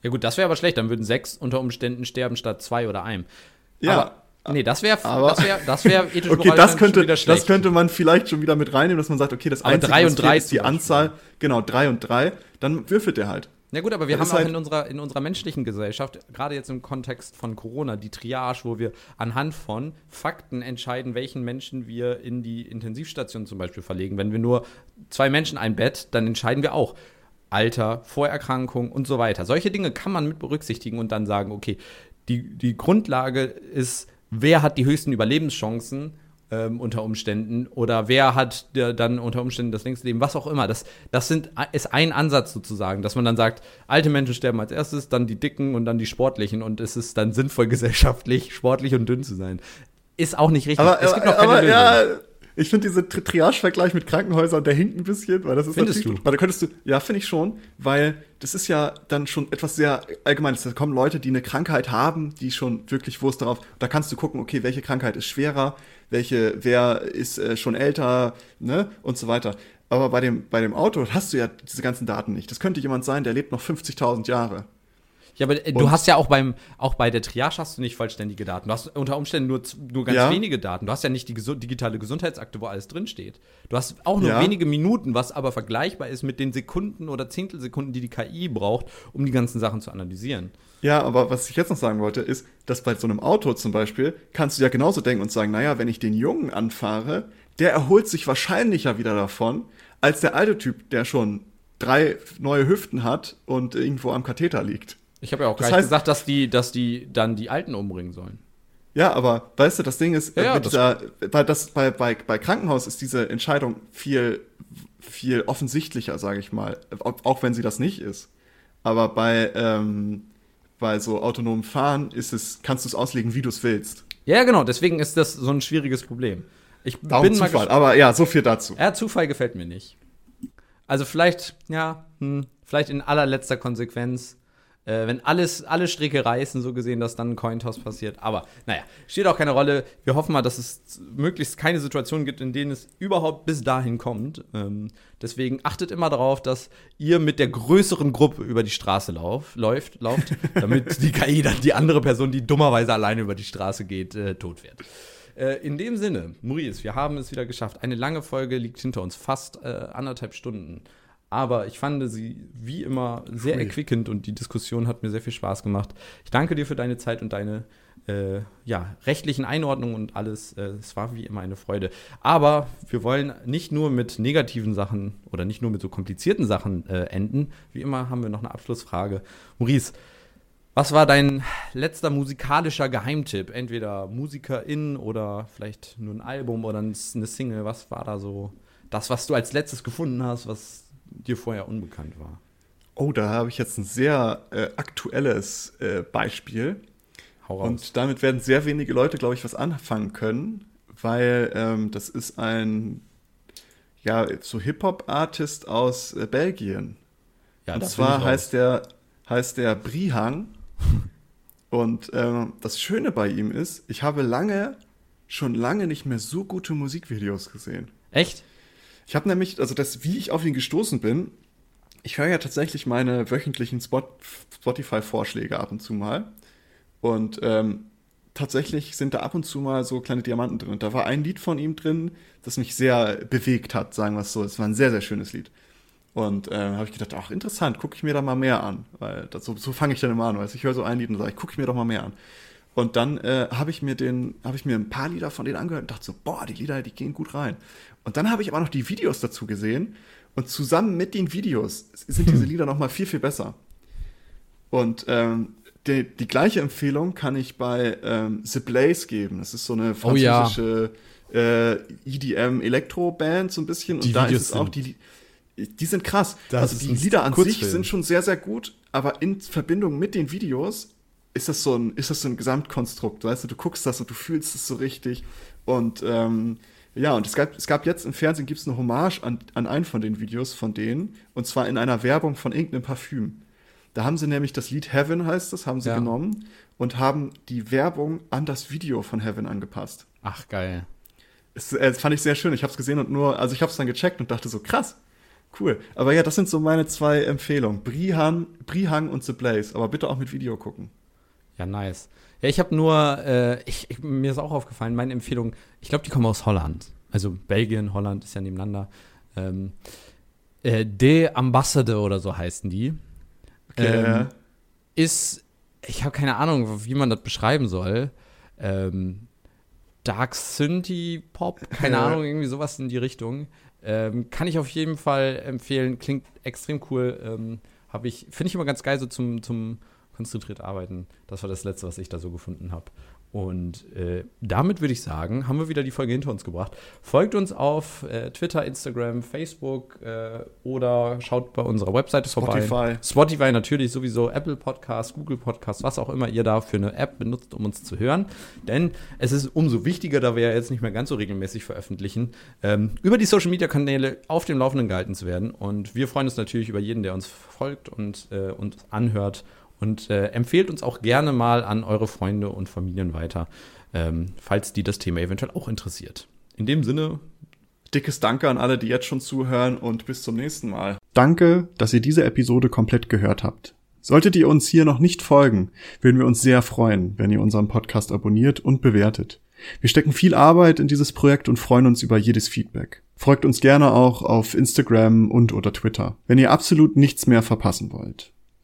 Ja gut, das wäre aber schlecht. Dann würden sechs unter Umständen sterben statt zwei oder einem. Ja, Aber, nee, das wäre das wär, das wär ethisch Okay, das könnte, schon wieder schlecht. das könnte man vielleicht schon wieder mit reinnehmen, dass man sagt, okay, das Aber Einzige, drei und drei ist die. Anzahl, genau, drei und drei, dann würfelt der halt. Ja gut, aber wir Das haben auch halt- in unserer, in unserer menschlichen Gesellschaft, gerade jetzt im Kontext von Corona, die Triage, wo wir anhand von Fakten entscheiden, welchen Menschen wir in die Intensivstation zum Beispiel verlegen. Wenn wir nur zwei Menschen ein Bett, dann entscheiden wir auch Alter, Vorerkrankung und so weiter. Solche Dinge kann man mit berücksichtigen und dann sagen, okay, die, die Grundlage ist, wer hat die höchsten Überlebenschancen ähm, unter Umständen oder wer hat der, dann unter Umständen das längste Leben, was auch immer. Das, das sind, ist ein Ansatz sozusagen, dass man dann sagt, alte Menschen sterben als erstes, dann die Dicken und dann die Sportlichen und es ist dann sinnvoll gesellschaftlich, sportlich und dünn zu sein. Ist auch nicht richtig. Aber, es gibt noch keine aber Lösung. ja, ich finde diese Tri Triage-Vergleich mit Krankenhäusern, der hinkt ein bisschen, weil das ist Findest natürlich, du? weil da könntest du, ja, finde ich schon, weil das ist ja dann schon etwas sehr Allgemeines. Da kommen Leute, die eine Krankheit haben, die schon wirklich Wurst darauf, da kannst du gucken, okay, welche Krankheit ist schwerer, welche, wer ist äh, schon älter, ne, und so weiter. Aber bei dem, bei dem Auto hast du ja diese ganzen Daten nicht. Das könnte jemand sein, der lebt noch 50.000 Jahre. Ja, aber äh, Und- du hast ja auch beim, auch bei der Triage hast du nicht vollständige Daten. Du hast unter Umständen nur, nur ganz Ja. wenige Daten. Du hast ja nicht die gesu digitale Gesundheitsakte, wo alles drinsteht. Du hast auch nur Ja. wenige Minuten, was aber vergleichbar ist mit den Sekunden oder Zehntelsekunden, die die KI braucht, um die ganzen Sachen zu analysieren. Ja, aber was ich jetzt noch sagen wollte, ist, dass bei so einem Auto zum Beispiel kannst du ja genauso denken und sagen, naja, wenn ich den Jungen anfahre, der erholt sich wahrscheinlicher wieder davon, als der alte Typ, der schon drei neue Hüften hat und irgendwo am Katheter liegt. Ich habe ja auch Das gleich heißt- gesagt, dass die, dass die dann die Alten umbringen sollen. Ja, aber weißt du, das Ding ist, Ja, ja, das- dieser, bei, das, bei, bei, bei Krankenhaus ist diese Entscheidung viel, viel offensichtlicher, sage ich mal, auch, wenn sie das nicht ist. Aber bei, ähm, bei so autonomem Fahren ist es, kannst du es auslegen, wie du es willst. Ja, genau, deswegen ist das so ein schwieriges Problem. Ich Darum bin mal Zufall. gespannt. Aber ja, so viel dazu. Ja, Zufall gefällt mir nicht. Also vielleicht, ja, hm, vielleicht in allerletzter Konsequenz, äh, wenn alles, alle Stricke reißen, so gesehen, dass dann ein Cointoss passiert. Aber naja, steht auch keine Rolle. Wir hoffen mal, dass es möglichst keine Situationen gibt, in denen es überhaupt bis dahin kommt. Ähm, deswegen achtet immer darauf, dass ihr mit der größeren Gruppe über die Straße lauf, läuft, lauft, damit die KI dann die andere Person, die dummerweise alleine über die Straße geht, äh, tot wird. Äh, in dem Sinne, Maurice, wir haben es wieder geschafft. Eine lange Folge liegt hinter uns, fast äh, anderthalb Stunden. Aber ich fand sie wie immer sehr Hui. erquickend und die Diskussion hat mir sehr viel Spaß gemacht. Ich danke dir für deine Zeit und deine äh, ja, rechtlichen Einordnungen und alles. Äh, es war wie immer eine Freude. Aber wir wollen nicht nur mit negativen Sachen oder nicht nur mit so komplizierten Sachen äh, enden. Wie immer haben wir noch eine Abschlussfrage. Maurice, was war dein letzter musikalischer Geheimtipp? Entweder Musikerin oder vielleicht nur ein Album oder ein- eine Single. Was war da so das, was du als letztes gefunden hast, was dir vorher unbekannt war? Oh, da habe ich jetzt ein sehr äh, aktuelles äh, Beispiel. Hau raus. Und damit werden sehr wenige Leute, glaube ich, was anfangen können, weil ähm, das ist ein ja, so Hip-Hop-Artist aus äh, Belgien. ja, Und zwar heißt der, heißt der Brihang. Und ähm, das Schöne bei ihm ist, ich habe lange, schon lange nicht mehr so gute Musikvideos gesehen. Echt? Ich habe nämlich, also das, wie ich auf ihn gestoßen bin, ich höre ja tatsächlich meine wöchentlichen Spot Spotify-Vorschläge ab und zu mal. Und ähm, tatsächlich sind da ab und zu mal so kleine Diamanten drin. Und da war ein Lied von ihm drin, das mich sehr bewegt hat, sagen wir es so. Es war ein sehr, sehr schönes Lied. Und äh, habe ich gedacht, ach interessant, gucke ich mir da mal mehr an. Weil das, so, so fange ich dann immer an. Weil ich höre so ein Lied und sage, gucke ich mir doch mal mehr an. Und dann äh, habe ich mir den, habe ich mir ein paar Lieder von denen angehört und dachte so, boah, die Lieder, die gehen gut rein. Und dann habe ich aber noch die Videos dazu gesehen und zusammen mit den Videos sind diese hm. Lieder noch mal viel viel besser. Und ähm, die, die gleiche Empfehlung kann ich bei ähm, The Blaze geben. Das ist so eine französische oh, ja. äh, EDM-Elektro-Band so ein bisschen. Die und da Videos ist es auch die, die sind krass. Das also die Lieder an Kurzfilm. sich sind schon sehr sehr gut, aber in Verbindung mit den Videos ist das so ein ist das so ein Gesamtkonstrukt. Weißt du, du guckst das und du fühlst es so richtig und ähm, ja, und es gab, es gab jetzt im Fernsehen gibt es eine Hommage an, an einen von den Videos von denen, und zwar in einer Werbung von irgendeinem Parfüm. Da haben sie nämlich das Lied Heaven heißt es, haben sie ja. genommen und haben die Werbung an das Video von Heaven angepasst. Ach geil. Das, äh, das fand ich sehr schön. Ich habe es gesehen und nur, also ich habe es dann gecheckt und dachte so krass, cool. Aber ja, das sind so meine zwei Empfehlungen: Brihan, Brihang und The Blaze. Aber bitte auch mit Video gucken. Ja, nice. Ja, ich habe nur, äh, ich, ich, mir ist auch aufgefallen, meine Empfehlung, ich glaube, die kommen aus Holland. Also Belgien, Holland ist ja nebeneinander. Ähm, äh, De Ambassador oder so heißen die. Okay, ähm, Ist, ich habe keine Ahnung, wie man das beschreiben soll. Ähm, Dark Synthie Pop, keine Ahnung, irgendwie sowas in die Richtung. Ähm, kann ich auf jeden Fall empfehlen, klingt extrem cool. Ähm, habe ich, finde ich immer ganz geil, so zum, zum konzentriert arbeiten. Das war das Letzte, was ich da so gefunden habe. Und äh, damit würde ich sagen, haben wir wieder die Folge hinter uns gebracht. Folgt uns auf äh, Twitter, Instagram, Facebook äh, oder schaut bei unserer Webseite vorbei. Spotify. Spotify natürlich sowieso, Apple Podcast, Google Podcast, was auch immer ihr da für eine App benutzt, um uns zu hören. Denn es ist umso wichtiger, da wir ja jetzt nicht mehr ganz so regelmäßig veröffentlichen, ähm, über die Social Media Kanäle auf dem Laufenden gehalten zu werden. Und wir freuen uns natürlich über jeden, der uns folgt und äh, uns anhört und äh, empfehlt uns auch gerne mal an eure Freunde und Familien weiter, ähm, falls die das Thema eventuell auch interessiert. In dem Sinne. Dickes Danke an alle, die jetzt schon zuhören und bis zum nächsten Mal. Danke, dass ihr diese Episode komplett gehört habt. Solltet ihr uns hier noch nicht folgen, würden wir uns sehr freuen, wenn ihr unseren Podcast abonniert und bewertet. Wir stecken viel Arbeit in dieses Projekt und freuen uns über jedes Feedback. Folgt uns gerne auch auf Instagram und oder Twitter, wenn ihr absolut nichts mehr verpassen wollt.